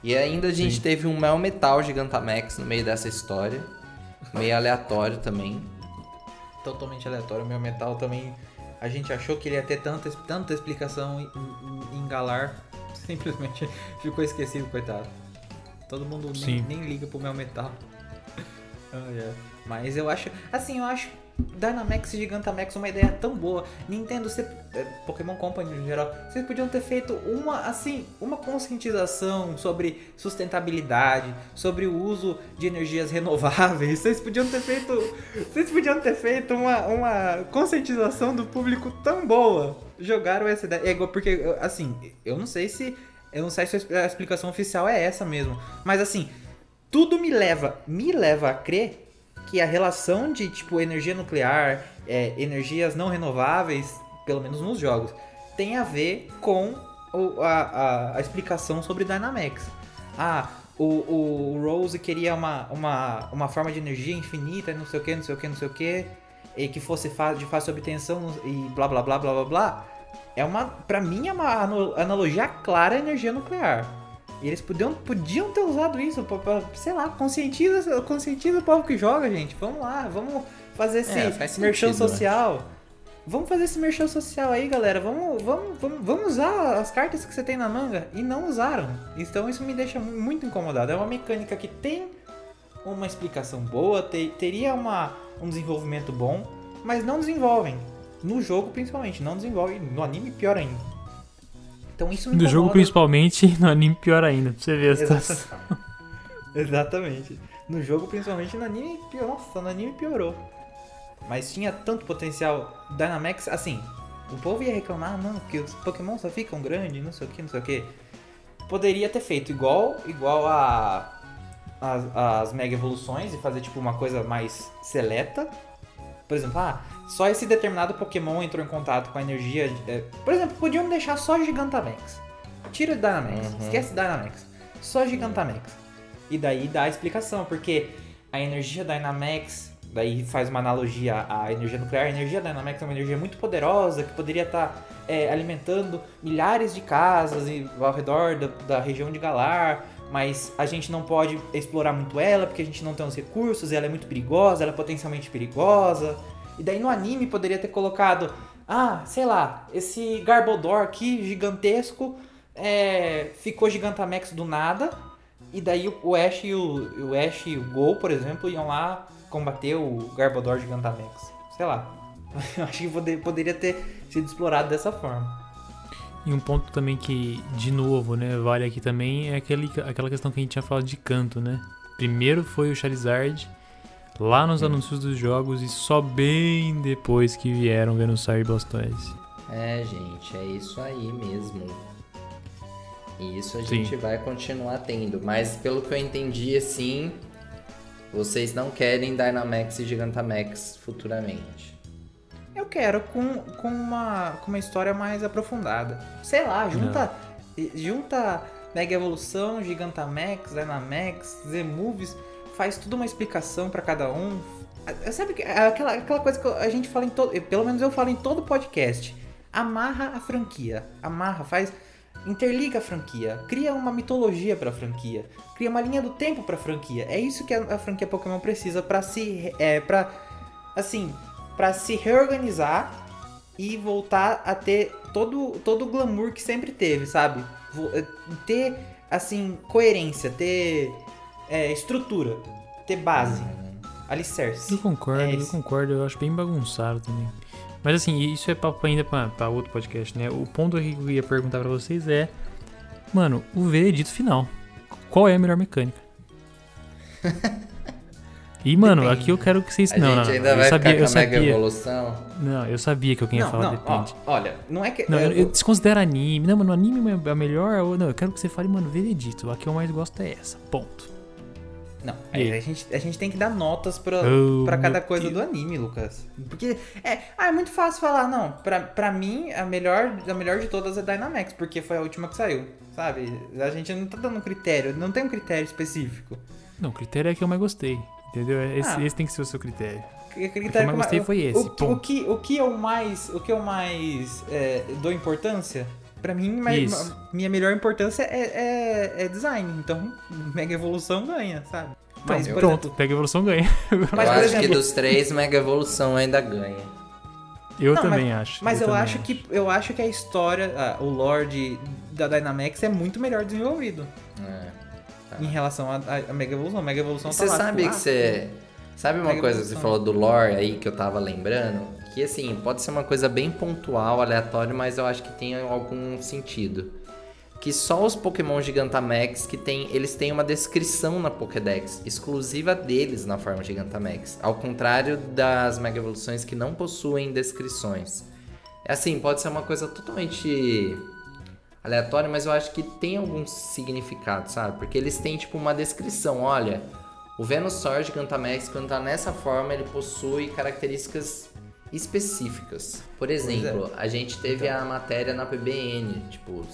E ainda a gente Sim. teve um Mel Metal Gigantamax no meio dessa história. Meio aleatório também. Totalmente aleatório. O Mel Metal também. A gente achou que ele ia ter tanta, tanta explicação em, em Galar. [LAUGHS] Simplesmente ficou esquecido, coitado. Todo mundo nem, nem, liga pro Mel Metal. [LAUGHS] oh, yeah. Mas eu acho. Assim, eu acho Dynamax e Gigantamax uma ideia tão boa. Nintendo, você, é, Pokémon Company em geral, vocês podiam ter feito uma assim, uma conscientização sobre sustentabilidade, sobre o uso de energias renováveis. Vocês podiam ter feito, vocês podiam ter feito uma, uma conscientização do público tão boa. Jogaram essa ideia, é igual porque assim, eu não sei se eu não sei se a explicação oficial é essa mesmo, mas assim, tudo me leva, me leva a crer que a relação de tipo energia nuclear, é, energias não renováveis, pelo menos nos jogos, tem a ver com o, a, a, a, explicação sobre Dynamax. Ah, o, o Rose queria uma, uma, uma forma de energia infinita, não sei o que, não sei o que, não sei o que, e que fosse de fácil obtenção e blá blá blá blá blá blá. É uma, pra mim é uma analogia clara à energia nuclear. E eles podiam, podiam ter usado isso pra, pra, sei lá, conscientiza, conscientiza o povo que joga, gente. Vamos lá, vamos fazer esse é, merchan sentido, social. Vamos fazer esse merchan social aí, galera. Vamos, vamos, vamos, vamos usar as cartas que você tem na manga. E não usaram. Então isso me deixa muito incomodado. É uma mecânica que tem uma explicação boa, te, teria uma, um desenvolvimento bom, mas não desenvolvem. No jogo, principalmente, não desenvolvem. No anime, pior ainda. Então isso me No jogo principalmente, [LAUGHS] no anime pior ainda, pra você ver a situação. [LAUGHS] Exatamente. No jogo principalmente, no anime piorou. Nossa, no anime piorou. mas tinha tanto potencial Dynamax, assim, o povo ia reclamar, não, que os Pokémon só ficam grandes, não sei o que, não sei o que. Poderia ter feito igual, igual a as, as mega evoluções e fazer tipo uma coisa mais seleta. Por exemplo, ah, só esse determinado Pokémon entrou em contato com a energia. É, por exemplo, podiam deixar só Gigantamax. Tira Dynamax, uhum. esquece Dynamax. Só Gigantamax. E daí dá a explicação, porque a energia Dynamax, daí faz uma analogia à energia nuclear. A energia Dynamax é uma energia muito poderosa que poderia estar tá, é, alimentando milhares de casas ao redor da, da região de Galar mas a gente não pode explorar muito ela porque a gente não tem os recursos, ela é muito perigosa, ela é potencialmente perigosa. E daí no anime poderia ter colocado, ah, sei lá, esse Garbodor aqui gigantesco é, ficou Gigantamax do nada. E daí o Ash e o, o Ash e o Gol, por exemplo, iam lá combater o Garbodor Gigantamax. Sei lá. [LAUGHS] Eu acho que poder, poderia ter sido explorado dessa forma. E um ponto também que, de novo, né, vale aqui também é aquele, aquela questão que a gente tinha falado de canto, né? Primeiro foi o Charizard, lá nos anúncios dos jogos, e só bem depois que vieram Venusaur e Blastoise. É, gente, é isso aí mesmo. E isso a Sim. gente vai continuar tendo. Mas pelo que eu entendi, assim, vocês não querem Dynamax e Gigantamax futuramente. Eu quero com, com, uma, com uma história mais aprofundada. Sei lá, junta, junta Mega Evolução, Gigantamax, Dynamax, Z-Movies, faz tudo uma explicação para cada um. Sabe aquela, aquela coisa que a gente fala em todo. Pelo menos eu falo em todo podcast. Amarra a franquia. Amarra, faz. Interliga a franquia. Cria uma mitologia pra franquia. Cria uma linha do tempo pra franquia. É isso que a, a franquia Pokémon precisa para se. É, pra. Assim, para se reorganizar e voltar a ter todo, todo o glamour que sempre teve, sabe? Eh, ter, assim, coerência, ter é, estrutura, ter base, uhum. alicerce. Eu concordo, é eu concordo, eu acho bem bagunçado também. Mas assim, isso é papo ainda pra, outro podcast, né? O ponto que eu ia perguntar para vocês é, mano, o veredito final. Qual é a melhor mecânica? [LAUGHS] E, mano, depende. aqui eu quero que vocês. A não, gente não, ainda vai sabia, ficar com a mega evolução. Não, eu sabia que alguém ia falar não, depende. Ó, olha, não é que. Não, eu, eu desconsidero anime. Não, mano, anime é a melhor. Não, eu quero que você fale, mano, veredito. A que eu mais gosto é essa. Ponto. Não, a gente, a gente tem que dar notas pra, oh, pra cada coisa Deus. do anime, Lucas. Porque é, ah, é muito fácil falar, não. Pra, pra mim, a melhor, a melhor de todas é Dynamax, porque foi a última que saiu. Sabe? A gente não tá dando um critério, não tem um critério específico. Não, o critério é que eu mais gostei. Entendeu? Esse, ah. esse tem que ser o seu critério. O que eu mais gostei foi esse. O, o, que, o que eu mais, o que eu mais é, dou importância, pra mim, minha melhor importância é, é, é, design. Então, Mega Evolução ganha, sabe? Então, mas, pronto, exemplo, Mega Evolução ganha. [LAUGHS] Mas, eu acho exemplo, que dos três, Mega Evolução ainda ganha. Eu não, também mas, acho. Mas eu, eu acho acho. que eu acho que a história, ah, o lore da Dynamax é muito melhor desenvolvido. É. Tá. Em relação à Mega Evolução. Mega Evolução Você tá lá, sabe tipo, que você. Sabe uma Mega coisa que você falou do lore aí que eu tava lembrando? Que assim, pode ser uma coisa bem pontual, aleatória, mas eu acho que tem algum sentido. Que só os Pokémon Gigantamax que tem, eles têm uma descrição na Pokédex, exclusiva deles na forma Gigantamax. Ao contrário das Mega Evoluções que não possuem descrições. É assim, pode ser uma coisa totalmente aleatório, mas eu acho que tem algum significado, sabe? Porque eles têm tipo uma descrição, olha, o Venusaur Gigantamax quando tá nessa forma, ele possui características específicas. Por é. exemplo, é. a gente teve então. a matéria na PBN, tipo,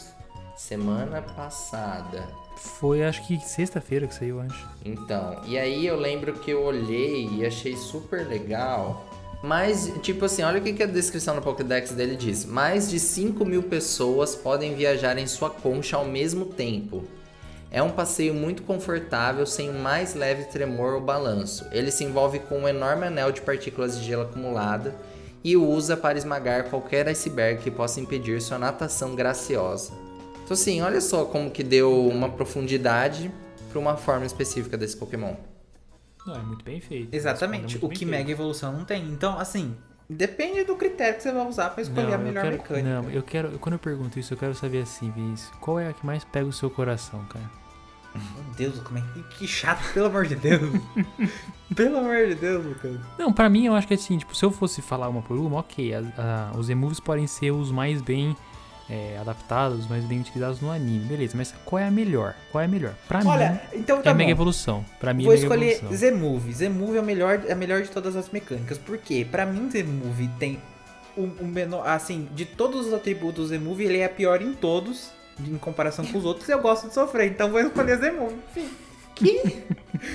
semana passada. Foi acho que sexta-feira que saiu, acho. Então, e aí eu lembro que eu olhei e achei super legal mas, tipo assim, olha o que, a descrição no Pokédex dele diz. Mais de 5 mil pessoas podem viajar em sua concha ao mesmo tempo. É um passeio muito confortável, sem o mais leve tremor ou balanço. Ele se envolve com um enorme anel de partículas de gelo acumulada e o usa para esmagar qualquer iceberg que possa impedir sua natação graciosa. Então assim, olha só como que deu uma profundidade para uma forma específica desse Pokémon. Não, é muito bem feito. Exatamente. O que feito. Mega Evolução não tem. Então, assim, depende do critério que você vai usar para escolher não, a melhor quero, mecânica. Não, eu quero. Quando eu pergunto isso, eu quero saber assim, Vinícius, qual é a que mais pega o seu coração, cara? Meu Deus, como é que, que chato, pelo amor de Deus. [LAUGHS] pelo amor de Deus, Lucas. Não, pra mim eu acho que assim, tipo, se eu fosse falar uma por uma, ok, a- a- os emoves podem ser os mais bem é, adaptados, os mais bem utilizados no anime, beleza, mas qual é a melhor? Qual é a melhor? Pra mim, Olha, então é tá a Mega. Evolução. Pra mim Vou é escolher. Z-Move. Z-Move é, o melhor, é a melhor de todas as mecânicas. Por quê? Pra mim, Z-Move tem o, o menor. Assim, de todos os atributos do Z-Move, ele é pior em todos, em comparação com os outros. Eu gosto de sofrer, então vou escolher Z-Move. Enfim. Que?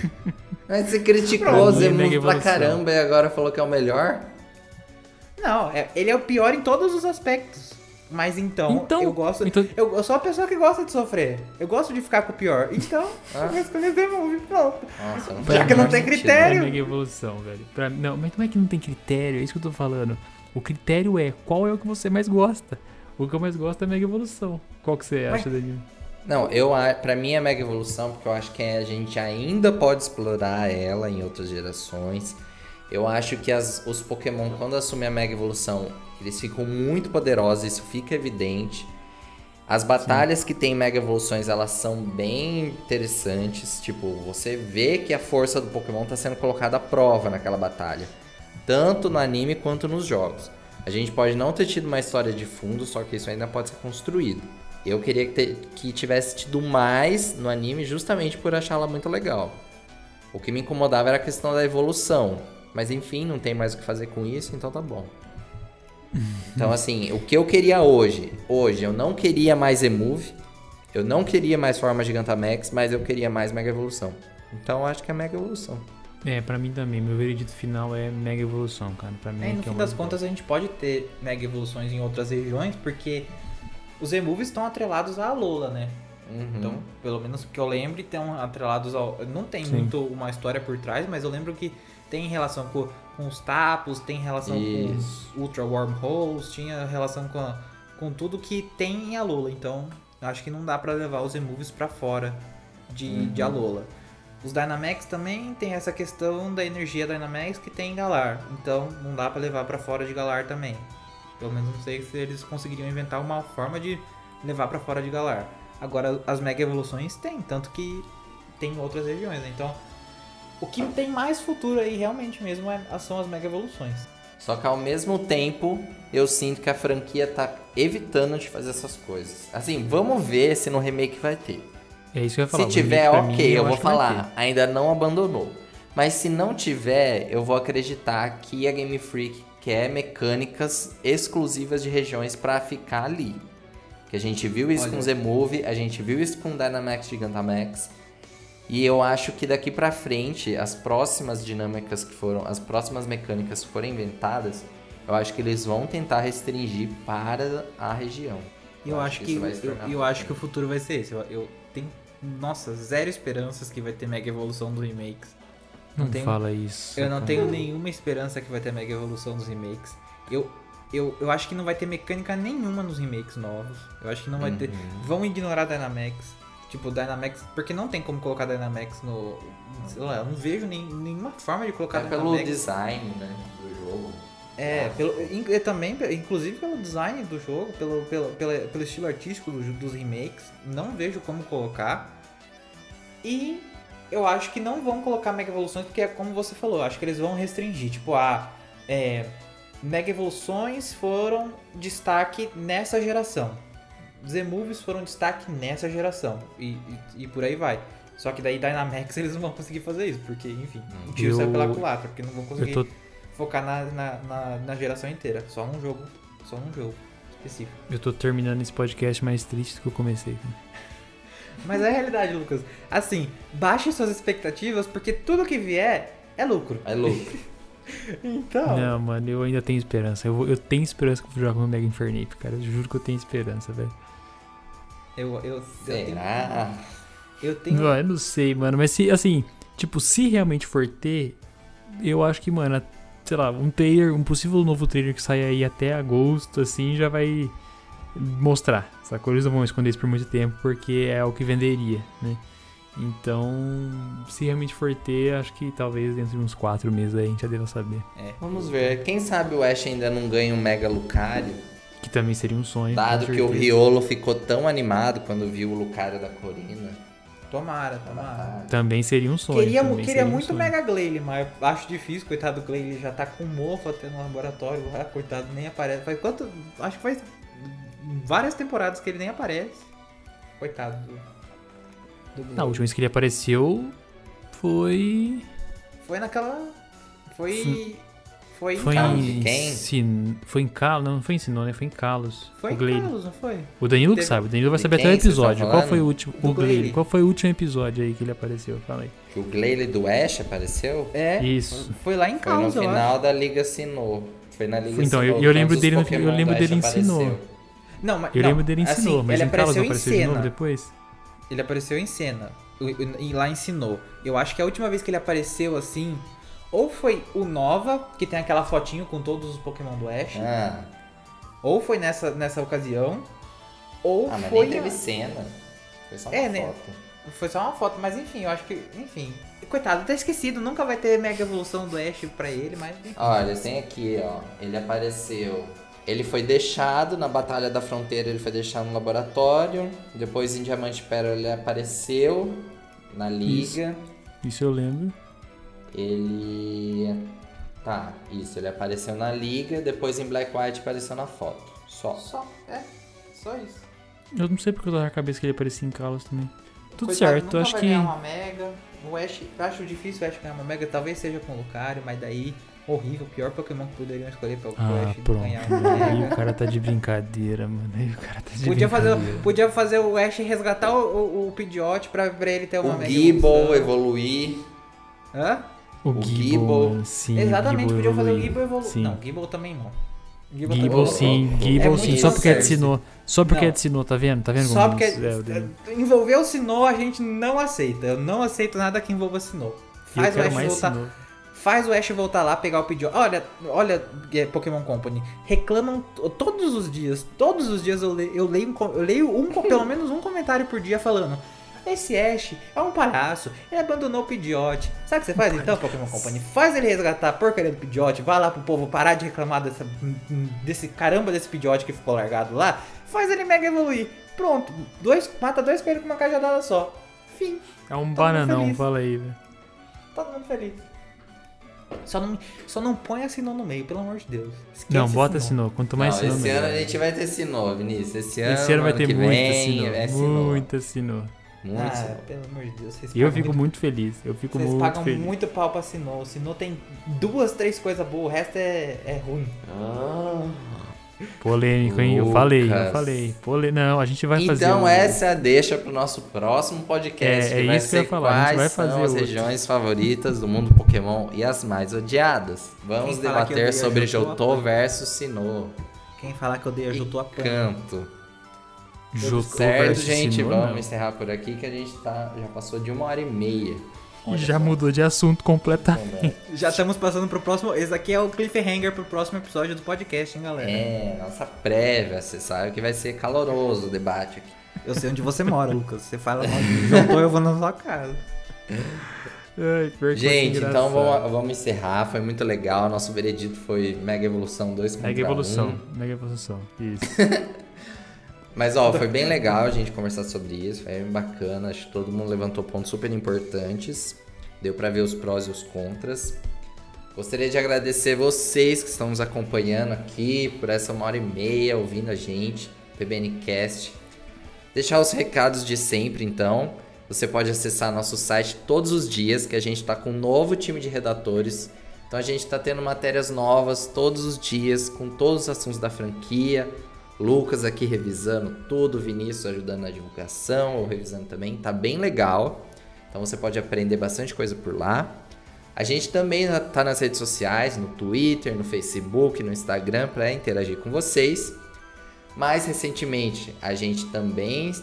[LAUGHS] Mas você criticou o Mega pra caramba e agora falou que é o melhor? Não, é- ele é o pior em todos os aspectos. Mas então, Então, eu gosto. então- Eu, eu sou uma pessoa que gosta de sofrer. Eu gosto de ficar com o pior. Então, Ah. eu vou escolher Z-Move. Pronto. Nossa, não Já que não tem critério. É Mega Evolução, velho. Pra- não, mas não é que não tem critério, é isso que eu tô falando. O critério é qual é o que você mais gosta. O que eu mais gosto é Mega Evolução. Qual que você acha, Danilo? Não, eu, a- pra mim é Mega Evolução, porque eu acho que a gente ainda pode explorar ela em outras gerações. Eu acho que as- os Pokémon, quando assumem a Mega Evolução, eles ficam muito poderosos, isso fica evidente. As batalhas que tem Mega Evoluções, elas são bem interessantes. Tipo, você vê que a força do Pokémon tá sendo colocada à prova naquela batalha. Tanto no anime quanto nos jogos. A gente pode não ter tido uma história de fundo, só que isso ainda pode ser construído. Eu queria que, te- que tivesse tido mais no anime justamente por achá-la muito legal. O que me incomodava era a questão da evolução. Mas enfim, não tem mais o que fazer com isso, então tá bom. [LAUGHS] Então assim, o que eu queria hoje? Hoje eu não queria mais Emove. Eu não queria mais Forma Gigantamax, mas eu queria mais Mega Evolução. Então eu acho que é Mega Evolução. É, pra mim também. Meu veredito final é Mega Evolução, cara. Pra mim É, no que é fim o das contas, a gente pode ter mega evoluções em outras regiões, porque os Z-Moves estão atrelados à Alola, né? Uhum. Então, pelo menos que eu lembre, estão atrelados ao. Não tem Sim. muito uma história por trás, mas eu lembro que tem relação com, com os tapos, tem relação Isso. com Ultra Wormholes, tinha relação com, a- com tudo que tem em Alola. Então, acho que não dá pra levar os Z-Moves pra fora de, de Alola. Os Dynamax também tem essa questão da energia Dynamax que tem em Galar. Então, não dá pra levar pra fora de Galar também. Pelo menos não sei se eles conseguiriam inventar uma forma de levar pra fora de Galar. Agora, as Mega Evoluções tem, tanto que tem em outras regiões. né? Então, o que tem mais futuro aí realmente mesmo é, são as Mega Evoluções. Só que ao mesmo tempo, eu sinto que a franquia tá evitando de fazer essas coisas. Assim, vamos ver se no remake vai ter. É isso que eu ia falar. Se tiver, pra mim, ok, eu, vou acho que falar. Ainda não abandonou. Mas se não tiver, eu vou acreditar que a Game Freak quer mecânicas exclusivas de regiões pra ficar ali. Que a gente viu isso Olha. com Z-Move, a gente viu isso com Dynamax Gigantamax. E eu acho que daqui pra frente, as próximas dinâmicas que foram, as próximas mecânicas que forem inventadas, eu acho que eles vão tentar restringir para a região. E eu, acho que, isso vai se eu, eu acho que o futuro vai ser esse. Eu, eu nossa, zero esperanças que vai ter Mega Evolução dos remakes. ter. Não tenho- fala isso. Eu não cara. tenho nenhuma esperança que vai ter Mega Evolução dos remakes. Eu, eu, eu acho que não vai ter mecânica nenhuma nos remakes novos. Eu acho que não vai ter. Uhum. Vão ignorar Dynamax. Tipo, Dynamax. Porque não tem como colocar Dynamax no. Sei lá, eu não vejo nem, nenhuma forma de colocar É pelo Dynamax. design né, do jogo. É, pelo, e também, inclusive pelo design do jogo, pelo, pelo, pelo, pelo estilo artístico do- dos remakes, não vejo como colocar. E eu acho que não vão colocar Mega Evoluções, porque é como você falou, acho que eles vão restringir. Tipo, ah, é, Mega Evoluções foram destaque nessa geração. Z-Moves foram destaque nessa geração. E, e, e por aí vai. Só que daí Dynamax [LAUGHS] eles não vão conseguir fazer isso, porque, enfim, o tiro Eu- sai pela culatra, porque não vão conseguir tô, focar na, na, na, na geração inteira. Só num jogo. Só num jogo específico. eu tô terminando esse podcast mais triste do que eu comecei. Mas é a realidade, Lucas. Assim, baixe suas expectativas, porque tudo que vier é lucro. É louco. [LAUGHS] Então. Não, mano, eu ainda tenho esperança. Eu, vou- eu tenho esperança que eu vou jogar com o Mega Infernape, cara. Eu juro que eu tenho esperança, velho. Eu, eu, eu tenho. Será? Eu tenho. Não, eu não sei, mano. Mas se, assim, tipo, se realmente for ter, eu acho que, mano, sei lá, um trailer, um possível novo trailer que saia aí até agosto, assim, já vai mostrar. Sacou? Eles não vão esconder isso por muito tempo, porque é o que venderia, né? Então, se realmente for ter, acho que talvez dentro de uns quatro meses aí a gente já deva saber. Vamos ver. Quem sabe o Ash ainda não ganha um Mega Lucario, Que também seria um sonho. dado que o. Riolo ficou tão animado quando viu o Lucario da Corina. Tomara, tomara. Também seria um sonho. Queria, queria um muito sonho. Mega Glalie, mas acho difícil, coitado do Glalie, ele já tá com mofo até no laboratório, ah, coitado, nem aparece. Faz quanto? Acho que faz várias temporadas que ele nem aparece. Coitado do. do. Não, a última vez que ele apareceu foi. Foi naquela. Foi. Foi em Foi Carlos. de em. quem? Sin... Foi em Carlos. Não, não foi em Sinô, né? Foi em Carlos. Foi o em. Carlos, não foi? O Danilo que Teve- sabe, o Danilo vai saber até o que episódio. Qual foi o último. Do O. Glalie. Qual foi o último episódio aí que ele apareceu? Fala aí. Que o Glalie do Ash apareceu? É. Isso. Foi lá em Foi no Carlos, eu acho. final da Liga Sinnoh. Foi na Liga Então, eu- Sinnoh, eu lembro dele no- eu lembro dele em Sinnoh. Não, mas Eu não, lembro dele em assim, Sinnoh, mas ele apareceu em apareceu de cena. novo depois? Ele apareceu em cena. E lá ensinou. Eu acho que a última vez que ele apareceu assim. Ou foi o Nova, que tem aquela fotinho com todos os Pokémon do Ash. Ah, Ou foi nessa, nessa ocasião. Ou ah mas foi. nem a- teve cena. Foi só uma É, né? foto. Foi só uma foto, mas enfim, eu acho que. Enfim. Coitado, tá esquecido. Nunca vai ter mega evolução do Ash pra ele, mas. Olha, tem aqui, ó. Ele apareceu. Ele foi deixado na Batalha da Fronteira, ele foi deixado no laboratório. Depois em Diamante Pérola ele apareceu na liga. Isso eu lembro. Ele. Tá, isso, ele apareceu na liga, depois em Black White apareceu na foto. Só. Só. É. Só isso. Eu não sei porque eu tô na cabeça que ele aparecia em Carlos também. Tudo Coitado, certo, acho vai que. ganhar uma Mega. O Ash, eu acho difícil o Ash ganhar uma Mega. Talvez seja com o Lucario, mas daí. Horrível, pior Pokémon que poderiam escolher pra o Ah, Ash pronto. ganhar [LAUGHS] Aí o cara tá de brincadeira, mano. Aí o cara tá de Podia fazer, brincadeira. podia fazer o Ash resgatar o, o, o Pidgeot pra, pra ele ter uma O Gible evolução. evoluir. Hã? O, o Gible, sim. Exatamente, Gible podia fazer o. Gible evoluir. Sim. Não, Gible também não. Gible, Gible também sim, É Gible muito sim, só porque é de. Sinnoh. Só porque Não. é de Sinnoh, tá vendo? Tá vendo Só como porque é, envolver o Sinnoh a gente não aceita. Eu não aceito nada que envolva Sinnoh. Faz o Ash mais voltar. Sinnoh. Faz o Ash voltar lá, pegar o Pidgeot. Olha, olha, é, Pokémon Company. Reclamam todos os dias. Todos os dias eu, le- eu leio, um eu leio um, pelo [LAUGHS] menos um comentário por dia falando. Esse Ash é um palhaço, ele abandonou o Pidgeot. Sabe o que você faz então, Pokémon Company? Faz ele resgatar a porcaria do Pidgeot, vai lá pro povo parar de reclamar dessa, desse caramba desse Pidgeot que ficou largado lá. Faz ele mega evoluir. Pronto, dois, mata dois coelhos com uma cajadada só. Fim, É um mundo bananão, fala aí, velho. todo mundo feliz. Só não, só não põe a Sinnoh no meio, pelo amor de Deus. Esquece Não, bota. Sinnoh. Quanto mais Não, Sinnoh, esse ano a gente vai ter Sinnoh, Vinícius. Esse ano, Esse ano vai ter muita vem, Sinnoh. É Sinnoh. Muita Sinnoh. Muito Ah, pelo amor de Deus. Vocês E eu fico muito, muito feliz. Eu fico Vocês muito pagam feliz. muito pau pra Sinnoh. O Sinnoh tem duas, três coisas boas, o resto é, é ruim. Ah. Polêmico, hein? Eu falei, eu Lucas. falei. Pole... Não, a gente vai fazer. Então o- essa deixa pro nosso próximo podcast. É, é que vai isso que eu ia falar, a gente quais vai são fazer as outro. regiões favoritas do mundo Pokémon e as mais odiadas. Vamos Quem debater sobre Jotô, versus Sinnoh. Quem falar que odeia Jotô apanha. Canto. Jotô certo, versus gente, Sinnoh, vamos não. encerrar por aqui que a gente tá, já passou de uma hora e meia. Olha Já só. mudou de assunto completamente. [LAUGHS] Já estamos passando pro próximo. Esse aqui é o cliffhanger pro próximo episódio do podcast, hein, galera? É, nossa prévia, você sabe que vai ser caloroso o debate aqui. Eu sei onde você mora, [LAUGHS] Lucas. Você fala mal de Jotô, eu vou na sua casa. Ai, Gente, então vamos, vamos encerrar. Foi muito legal. Nosso veredito foi Mega Evolução 2 contra Mega evolução. 1. Mega evolução. Isso. [LAUGHS] Mas ó, foi bem legal a gente conversar sobre isso, foi bacana, acho que todo mundo levantou pontos super importantes. Deu pra ver os prós e os contras. Gostaria de agradecer vocês que estão nos acompanhando aqui por essa uma hora e meia ouvindo a gente, PBNcast. Deixar os recados de sempre, então. Você pode acessar nosso site todos os dias, que a gente está com um novo time de redatores. Então a gente está tendo matérias novas todos os dias, com todos os assuntos da franquia. Lucas aqui revisando tudo, Vinícius ajudando na divulgação, ou revisando também. Tá bem legal. Então você pode aprender bastante coisa por lá. A gente também tá nas redes sociais, no Twitter, no Facebook, no Instagram, para interagir com vocês. Mais recentemente, a gente também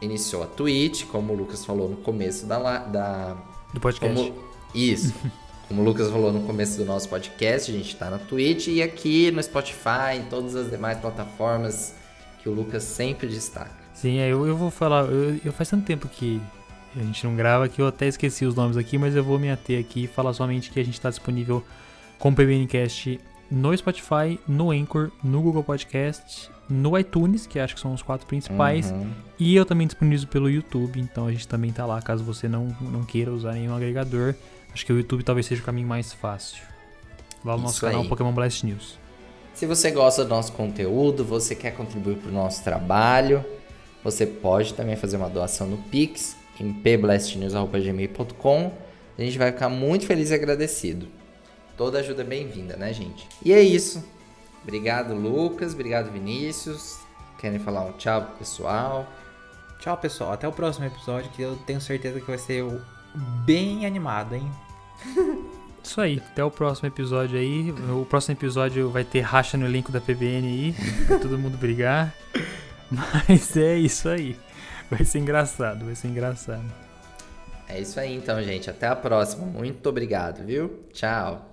iniciou a Twitch, como o Lucas falou no começo da, da Do podcast. como, isso. [LAUGHS] Como o Lucas falou no começo do nosso podcast, a gente tá na Twitch e aqui no Spotify, em todas as demais plataformas que o Lucas sempre destaca. Sim, é, eu, eu vou falar. Eu, eu faz tanto tempo que a gente não grava que eu até esqueci os nomes aqui, mas eu vou me ater aqui e falar somente que a gente está disponível com o PBNcast no Spotify, no Anchor, no Google Podcast no iTunes, que acho que são os quatro principais. Uhum. E eu também disponibilizo pelo YouTube, então a gente também tá lá, caso você não, não queira usar nenhum agregador. Acho que o YouTube talvez seja o caminho mais fácil. Lá no nosso canal aí. Pokémon Blast News. Se você gosta do nosso conteúdo, você quer contribuir para o nosso trabalho, você pode também fazer uma doação no Pix, em pblastnews.gmail.com. A gente vai ficar muito feliz e agradecido. Toda ajuda é bem-vinda, né, gente? E é isso. Obrigado, Lucas. Obrigado, Vinícius. Querem falar um tchau pro pessoal? Tchau, pessoal. Até o próximo episódio, que eu tenho certeza que vai ser bem animado, hein? [LAUGHS] Isso aí, até o próximo episódio aí. O próximo episódio vai ter racha no elenco da PBN aí, vai todo mundo brigar. [LAUGHS] Mas é isso aí. Vai ser engraçado, vai ser engraçado. É isso aí então, gente. Até a próxima. Muito obrigado, viu? Tchau.